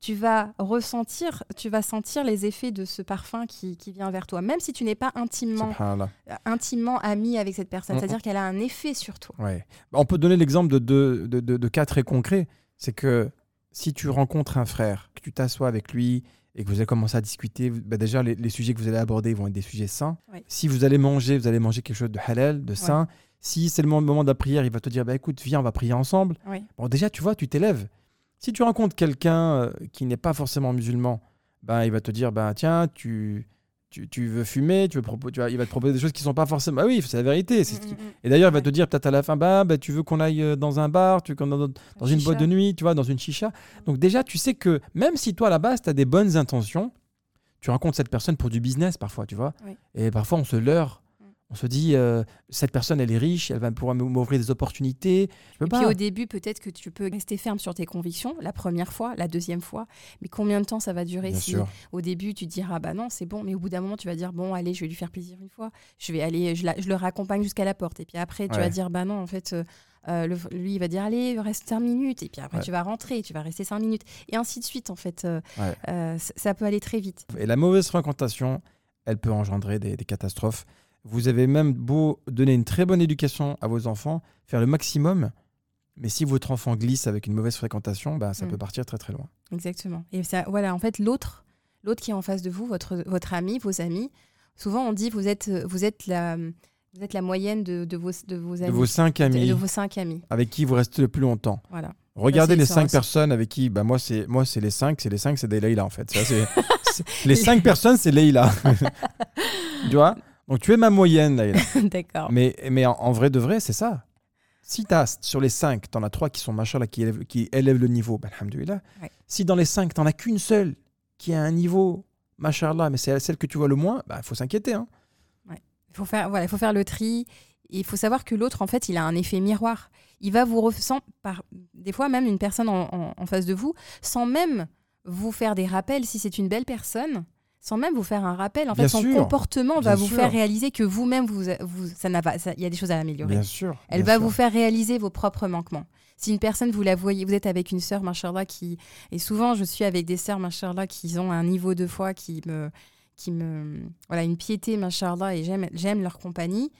Speaker 1: tu vas ressentir tu vas sentir les effets de ce parfum qui, qui vient vers toi. Même si tu n'es pas intimement euh, intimement ami avec cette personne.
Speaker 2: Mm,
Speaker 1: c'est à dire qu'elle a un effet sur toi.
Speaker 2: Ouais. On peut donner l'exemple de deux de, de- de cas très concrets. C'est que si tu rencontres un frère, que tu t'assois avec lui et que vous allez commencer à discuter, bah, déjà les, les sujets que vous allez aborder vont être des sujets sains. Si vous allez manger, vous allez manger quelque chose de halal, de sain. Si c'est le moment de la prière, il va te dire bah, écoute, viens, on va prier ensemble.
Speaker 1: Oui.
Speaker 2: Bon, déjà, tu vois, tu t'élèves. Si tu rencontres quelqu'un euh, qui n'est pas forcément musulman, ben, il va te dire bah, tiens, tu, tu, tu veux fumer, tu veux tu il va te proposer des choses qui sont pas forcément. Ah oui, c'est la vérité. c'est ce qui-
Speaker 1: Mm, mm, mm.
Speaker 2: et d'ailleurs, il va te dire peut-être à la fin, bah, bah, tu veux qu'on aille euh, dans un bar, tu aille dans, dans une boîte de nuit, tu vois, dans une chicha. Donc déjà, tu sais que même si toi, à la base, tu as des bonnes intentions, tu rencontres cette personne pour du business parfois, tu vois.
Speaker 1: Oui.
Speaker 2: Et parfois, on se leurre. On se dit, euh, cette personne, elle est riche, elle va pouvoir m'ouvrir des opportunités. Je peux
Speaker 1: Et
Speaker 2: pas.
Speaker 1: puis au début, peut-être que tu peux rester ferme sur tes convictions la première fois, la deuxième fois, mais combien de temps ça va durer
Speaker 2: Bien
Speaker 1: si
Speaker 2: sûr.
Speaker 1: au début tu te diras bah non c'est bon, mais au bout d'un moment tu vas dire bon allez je vais lui faire plaisir une fois, je vais aller, je, la- je le raccompagne jusqu'à la porte et puis après tu
Speaker 2: Ouais.
Speaker 1: vas dire bah non en fait euh, euh, le- lui il va dire allez reste cinq minutes et puis après
Speaker 2: Ouais.
Speaker 1: tu vas rentrer, tu vas rester cinq minutes et ainsi de suite en fait, euh,
Speaker 2: Ouais.
Speaker 1: euh, ça peut aller très vite.
Speaker 2: Et la mauvaise fréquentation, elle peut engendrer des, des catastrophes. Vous avez même beau donner une très bonne éducation à vos enfants, faire le maximum, mais si votre enfant glisse avec une mauvaise fréquentation, bah, ça
Speaker 1: Mm.
Speaker 2: peut partir très très loin.
Speaker 1: Exactement. Et ça, voilà, en fait, l'autre, l'autre qui est en face de vous, votre, votre ami, vos amis, souvent on dit vous êtes, vous êtes la, vous êtes la moyenne de, de vos, de vos amis,
Speaker 2: De vos cinq amis
Speaker 1: de vos cinq amis.
Speaker 2: avec qui vous restez le plus longtemps,
Speaker 1: Voilà.
Speaker 2: regardez les cinq personnes avec qui, bah, moi c'est moi c'est les cinq, c'est les cinq, c'est des Leïla en fait. Ça, c'est- les cinq personnes, c'est Leïla. tu vois? Donc tu es ma moyenne, Leïla.
Speaker 1: D'accord.
Speaker 2: Mais, mais en, en vrai de vrai, c'est ça. Si t'as, sur les 5, tu en as 3 qui sont machallah, qui élèvent, qui élèvent le niveau, ben, alhamdoulilah.
Speaker 1: Ouais.
Speaker 2: Si dans les 5, tu as qu'une seule qui a un niveau, machallah, mais c'est celle que tu vois le moins, il faut s'inquiéter. Hein.
Speaker 1: Il faut faire, voilà, il faut faire le tri. Il faut savoir que l'autre, en fait, il a un effet miroir. Il va vous ressent par des fois même une personne en, en- en face de vous, sans même vous faire des rappels si c'est une belle personne, sans même vous faire un rappel. En
Speaker 2: Bien
Speaker 1: fait, son
Speaker 2: sûr.
Speaker 1: comportement va vous
Speaker 2: sûr.
Speaker 1: faire réaliser que vous-même, vous, vous, ça n'a pas, ça- il y a des choses à améliorer.
Speaker 2: Bien sûr.
Speaker 1: Elle
Speaker 2: bien
Speaker 1: va
Speaker 2: sûr.
Speaker 1: vous faire réaliser vos propres manquements. Si une personne, vous la voyez, vous êtes avec une sœur, machallah, qui. Et souvent, je suis avec des sœurs, machallah, qui ont un niveau de foi qui me. Qui me voilà, une piété, machallah, et j'aime j'aime leur compagnie.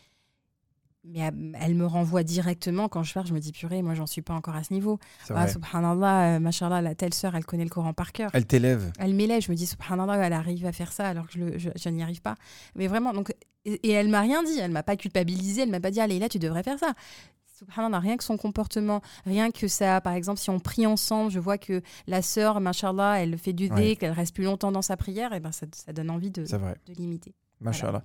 Speaker 1: Mais elle, me renvoie directement quand je pars, je me dis purée, moi, j'en suis pas encore à ce niveau. Ah, subhanallah, euh, machallah, la telle sœur, elle connaît le Coran par cœur.
Speaker 2: Elle t'élève.
Speaker 1: Elle m'élève, je me dis, subhanallah, elle arrive à faire ça alors que je, le- je- je n'y arrive pas. Mais vraiment, donc, et, et elle m'a rien dit, elle m'a pas culpabilisé, elle m'a pas dit, allez, là, tu devrais faire ça. Subhanallah, rien que son comportement, rien que ça, par exemple, si on prie ensemble, je vois que la sœur, machallah, elle fait du
Speaker 2: Ouais.
Speaker 1: dé, qu'elle reste plus longtemps dans sa prière, et ben ça, ça donne envie de, de l'imiter.
Speaker 2: Machallah.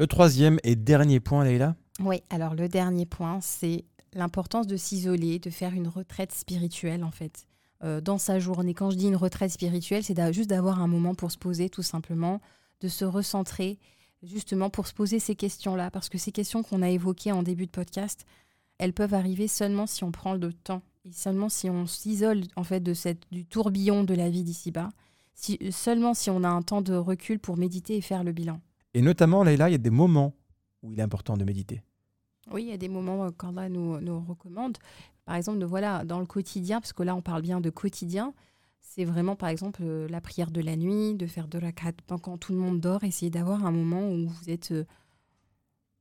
Speaker 2: Le troisième et dernier point, Leïla.
Speaker 1: Oui, alors le dernier point, c'est l'importance de s'isoler, de faire une retraite spirituelle en fait. euh, dans sa journée, quand je dis une retraite spirituelle, c'est juste d'avoir un moment pour se poser tout simplement, de se recentrer, justement pour se poser ces questions-là, parce que ces questions qu'on a évoquées en début de podcast, elles peuvent arriver seulement si on prend le temps et seulement si on s'isole en fait de cette, du tourbillon de la vie d'ici-bas, si, seulement si on a un temps de recul pour méditer et faire le bilan.
Speaker 2: Et notamment, Leïla, il y a des moments où il est important de méditer.
Speaker 1: Oui, il y a des moments euh, qu'Allah nous, nous recommande. Par exemple, de, voilà, dans le quotidien, parce que là, on parle bien de quotidien, c'est vraiment, par exemple, euh, la prière de la nuit, de faire de la quand tout le monde dort, essayer d'avoir un moment où vous êtes, euh,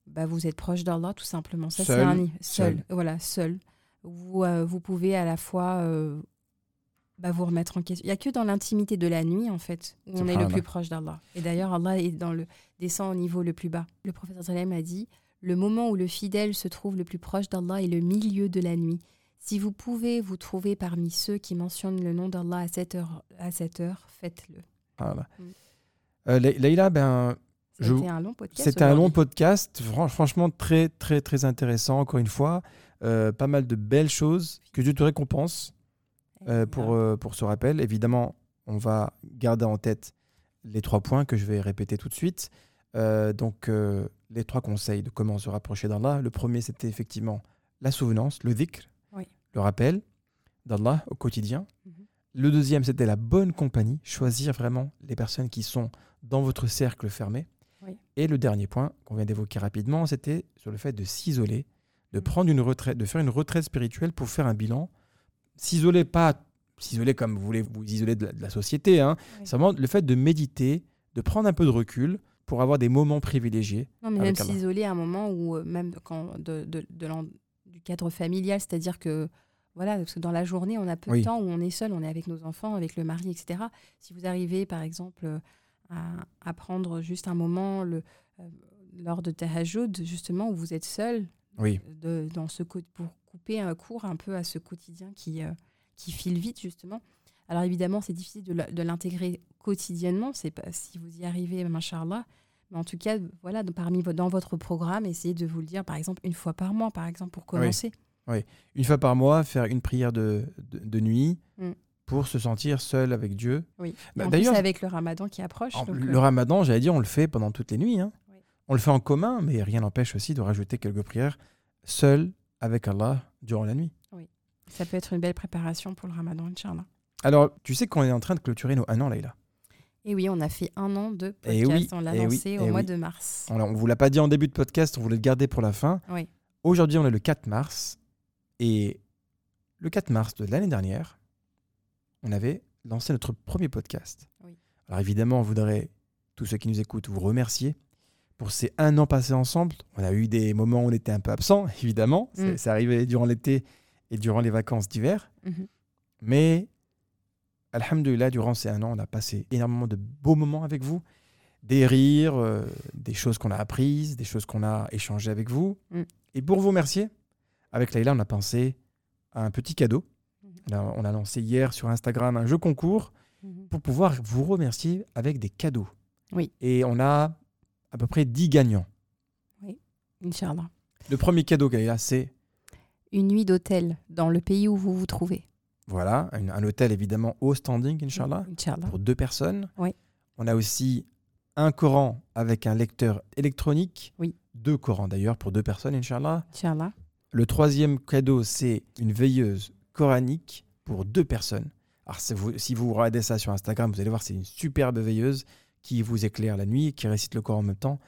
Speaker 1: bah, vous êtes proche d'Allah, tout simplement. Ça, c'est un seul,
Speaker 2: Seul.
Speaker 1: voilà, seul. Vous, euh, vous pouvez à la fois bah, vous remettre en question. Il n'y a que dans l'intimité de la nuit, en fait, où on est le plus proche d'Allah. Et d'ailleurs, Allah est dans le, descend au niveau le plus bas. Le prophète sallam a dit le moment où le fidèle se trouve le plus proche d'Allah est le milieu de la nuit. Si vous pouvez vous trouver parmi ceux qui mentionnent le nom d'Allah à 7 heures, à 7 heures faites-le.
Speaker 2: Voilà.
Speaker 1: Mm.
Speaker 2: Euh, Le- Leïla, ben, Je-
Speaker 1: C'était un long podcast.
Speaker 2: C'était un long podcast, fran- franchement très très très intéressant. Encore une fois, Euh, pas mal de belles choses que Dieu te récompense euh, pour euh, pour ce rappel. Évidemment, on va garder en tête les trois points que je vais répéter tout de suite. Euh, donc les trois conseils de comment se rapprocher d'Allah. Le premier, c'était effectivement la souvenance, le dhikr,
Speaker 1: Oui.
Speaker 2: le rappel d'Allah au quotidien.
Speaker 1: Mhm.
Speaker 2: Le deuxième, c'était la bonne compagnie, choisir vraiment les personnes qui sont dans votre cercle fermé.
Speaker 1: Oui.
Speaker 2: Et le dernier point qu'on vient d'évoquer rapidement, c'était sur le fait de s'isoler, de
Speaker 1: Mhm.
Speaker 2: prendre une retraite, de faire une retraite spirituelle pour faire un bilan. S'isoler, pas s'isoler comme vous voulez vous isoler de la, de la société, hein.
Speaker 1: Oui.
Speaker 2: c'est vraiment le fait de méditer, de prendre un peu de recul pour avoir des moments privilégiés.
Speaker 1: Non, mais même s'isoler à un moment où, euh, même quand de, de- du cadre familial, c'est-à-dire que, voilà, parce que dans la journée, on a peu
Speaker 2: Oui.
Speaker 1: de temps où on est seul, on est avec nos enfants, avec le mari, etc. Si vous arrivez, par exemple, euh, à, à prendre juste un moment le, euh, lors de Tahajjud, justement, où vous êtes seul,
Speaker 2: Oui,
Speaker 1: de, dans ce, pour couper un cours un peu à ce quotidien qui, euh, qui file vite, justement. Alors évidemment, c'est difficile de l'intégrer quotidiennement, c'est pas si vous y arrivez, machallah. Mais en tout cas, voilà, de- parmi dans votre programme, essayez de vous le dire, par exemple, une fois par mois, par exemple, pour commencer.
Speaker 2: une fois par mois, faire une prière de, de, de nuit
Speaker 1: Mm.
Speaker 2: pour se sentir seul avec Dieu.
Speaker 1: Oui.
Speaker 2: Bah, D'ailleurs,
Speaker 1: avec le ramadan qui approche.
Speaker 2: En-
Speaker 1: donc,
Speaker 2: le
Speaker 1: euh,
Speaker 2: ramadan, j'allais dire, on le fait pendant toutes les nuits. hein.
Speaker 1: Oui.
Speaker 2: On le fait en commun, mais rien n'empêche aussi de rajouter quelques prières seul avec Allah durant la nuit.
Speaker 1: ça peut être une belle préparation pour le ramadan, Inch'Allah.
Speaker 2: Alors, tu sais qu'on est en train de clôturer nos un an, Leïla.
Speaker 1: Et oui, on a fait un an de podcast.
Speaker 2: Eh oui,
Speaker 1: on l'a
Speaker 2: eh oui,
Speaker 1: lancé
Speaker 2: eh
Speaker 1: au mois
Speaker 2: oui.
Speaker 1: de mars.
Speaker 2: On ne vous l'a pas dit en début de podcast, on voulait le garder pour la fin.
Speaker 1: Oui.
Speaker 2: Aujourd'hui, on est le 4 mars. Et le 4 mars de l'année dernière, on avait lancé notre premier podcast.
Speaker 1: Oui.
Speaker 2: Alors évidemment, on voudrait, tous ceux qui nous écoutent, vous remercier pour ces un an passés ensemble. On a eu des moments où on était un peu absent, évidemment. C'est
Speaker 1: Mm.
Speaker 2: c'est arrivé durant l'été et durant les vacances d'hiver.
Speaker 1: Mhm.
Speaker 2: Mais, alhamdulillah, durant ces un an, on a passé énormément de beaux moments avec vous. Des rires, euh, des choses qu'on a apprises, des choses qu'on a échangées avec vous.
Speaker 1: Mm.
Speaker 2: Et pour vous remercier, avec Leïla, on a pensé à un petit cadeau.
Speaker 1: Mhm.
Speaker 2: On a, on a lancé hier sur Instagram un jeu concours
Speaker 1: Mhm.
Speaker 2: pour pouvoir vous remercier avec des cadeaux.
Speaker 1: Oui.
Speaker 2: Et on a à peu près 10 gagnants.
Speaker 1: Inch'Allah.
Speaker 2: Le premier cadeau, Leïla, c'est
Speaker 1: Une nuit d'hôtel dans le pays où vous vous trouvez.
Speaker 2: voilà, un, un hôtel évidemment au standing, Inch'Allah.
Speaker 1: Inch'Allah.
Speaker 2: pour deux personnes.
Speaker 1: Oui.
Speaker 2: On a aussi un Coran avec un lecteur électronique.
Speaker 1: Oui.
Speaker 2: Deux Corans d'ailleurs pour deux personnes, Inch'Allah.
Speaker 1: Inch'Allah.
Speaker 2: Le troisième cadeau, c'est une veilleuse coranique pour deux personnes. Alors, si vous, si vous regardez ça sur Instagram, vous allez voir, c'est une superbe veilleuse qui vous éclaire la nuit, qui récite le Coran en même temps.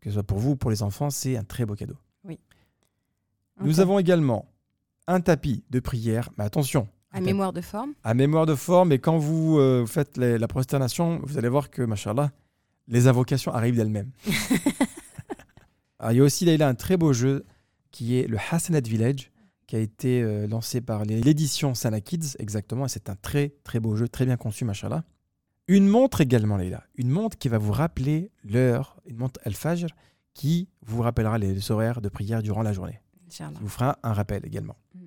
Speaker 2: Que ce soit pour vous ou pour les enfants, c'est un très beau cadeau. Nous
Speaker 1: Ok.
Speaker 2: avons également un tapis de prière, mais attention,
Speaker 1: À mémoire de forme.
Speaker 2: à mémoire de forme. Et quand vous euh, faites les- la prosternation, vous allez voir que, machallah, les invocations arrivent d'elles-mêmes. Il y a aussi, Leïla, un très beau jeu qui est le Hassanat Village, qui a été euh, lancé par l'édition Sana Kids, exactement. Et c'est un très, très beau jeu, très bien conçu, machallah. Une montre également, Leïla. Une montre qui va vous rappeler l'heure, une montre Al-Fajr, qui vous rappellera les horaires de prière durant la journée qui vous fera un rappel également.
Speaker 1: Mm.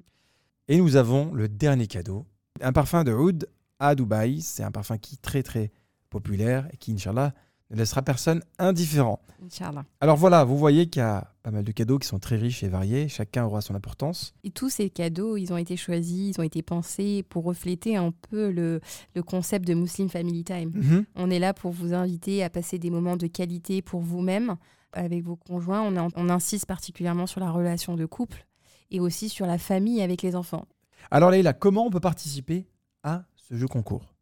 Speaker 2: Et nous avons le dernier cadeau, un parfum de Oud à Dubaï. C'est un parfum qui est très très populaire et qui, Inch'Allah, ne laissera personne indifférent.
Speaker 1: Inch'Allah.
Speaker 2: Alors voilà, vous voyez qu'il y a pas mal de cadeaux qui sont très riches et variés. Chacun aura son importance.
Speaker 1: Et tous ces cadeaux, ils ont été choisis, ils ont été pensés pour refléter un peu le, le concept de Muslim Family Time.
Speaker 2: Mhm.
Speaker 1: On est là pour vous inviter à passer des moments de qualité pour vous-même, avec vos conjoints. On, a- on insiste particulièrement sur la relation de couple et aussi sur la famille avec les enfants.
Speaker 2: Alors Leïla, comment on peut participer à ce jeu concours?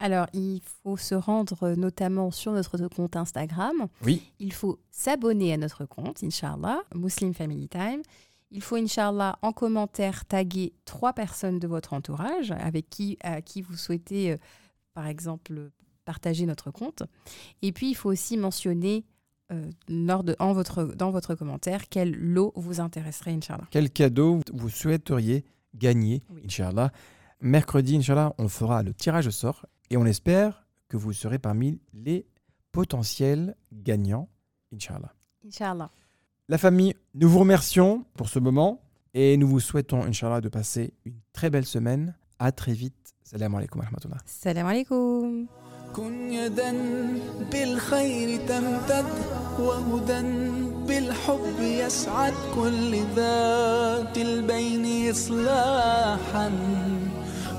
Speaker 1: Alors, il faut se rendre euh, notamment sur notre compte Instagram.
Speaker 2: Oui.
Speaker 1: Il faut s'abonner à notre compte, Inch'Allah, Muslim Family Time. Il faut, Inch'Allah, en commentaire, taguer trois personnes de votre entourage avec qui, à qui vous souhaitez, euh, par exemple, partager notre compte. Et puis, il faut aussi mentionner euh, lors de, en votre, dans votre commentaire quel lot vous intéresserait, Inch'Allah.
Speaker 2: Quel cadeau vous souhaiteriez gagner,
Speaker 1: Oui.
Speaker 2: Inch'Allah Mercredi, Inch'Allah, on fera le tirage au sort et on espère que vous serez parmi les potentiels gagnants, Inch'Allah.
Speaker 1: Inch'Allah.
Speaker 2: La famille, nous vous remercions pour ce moment. Et nous vous souhaitons, Inch'Allah, de passer une très belle semaine. À très vite. Salam alaikum wa rahmatullah.
Speaker 1: Salam alaikum.
Speaker 3: كن يدا بالخير تمتد وهدى بالحب يسعد كل ذات البين إصلاحا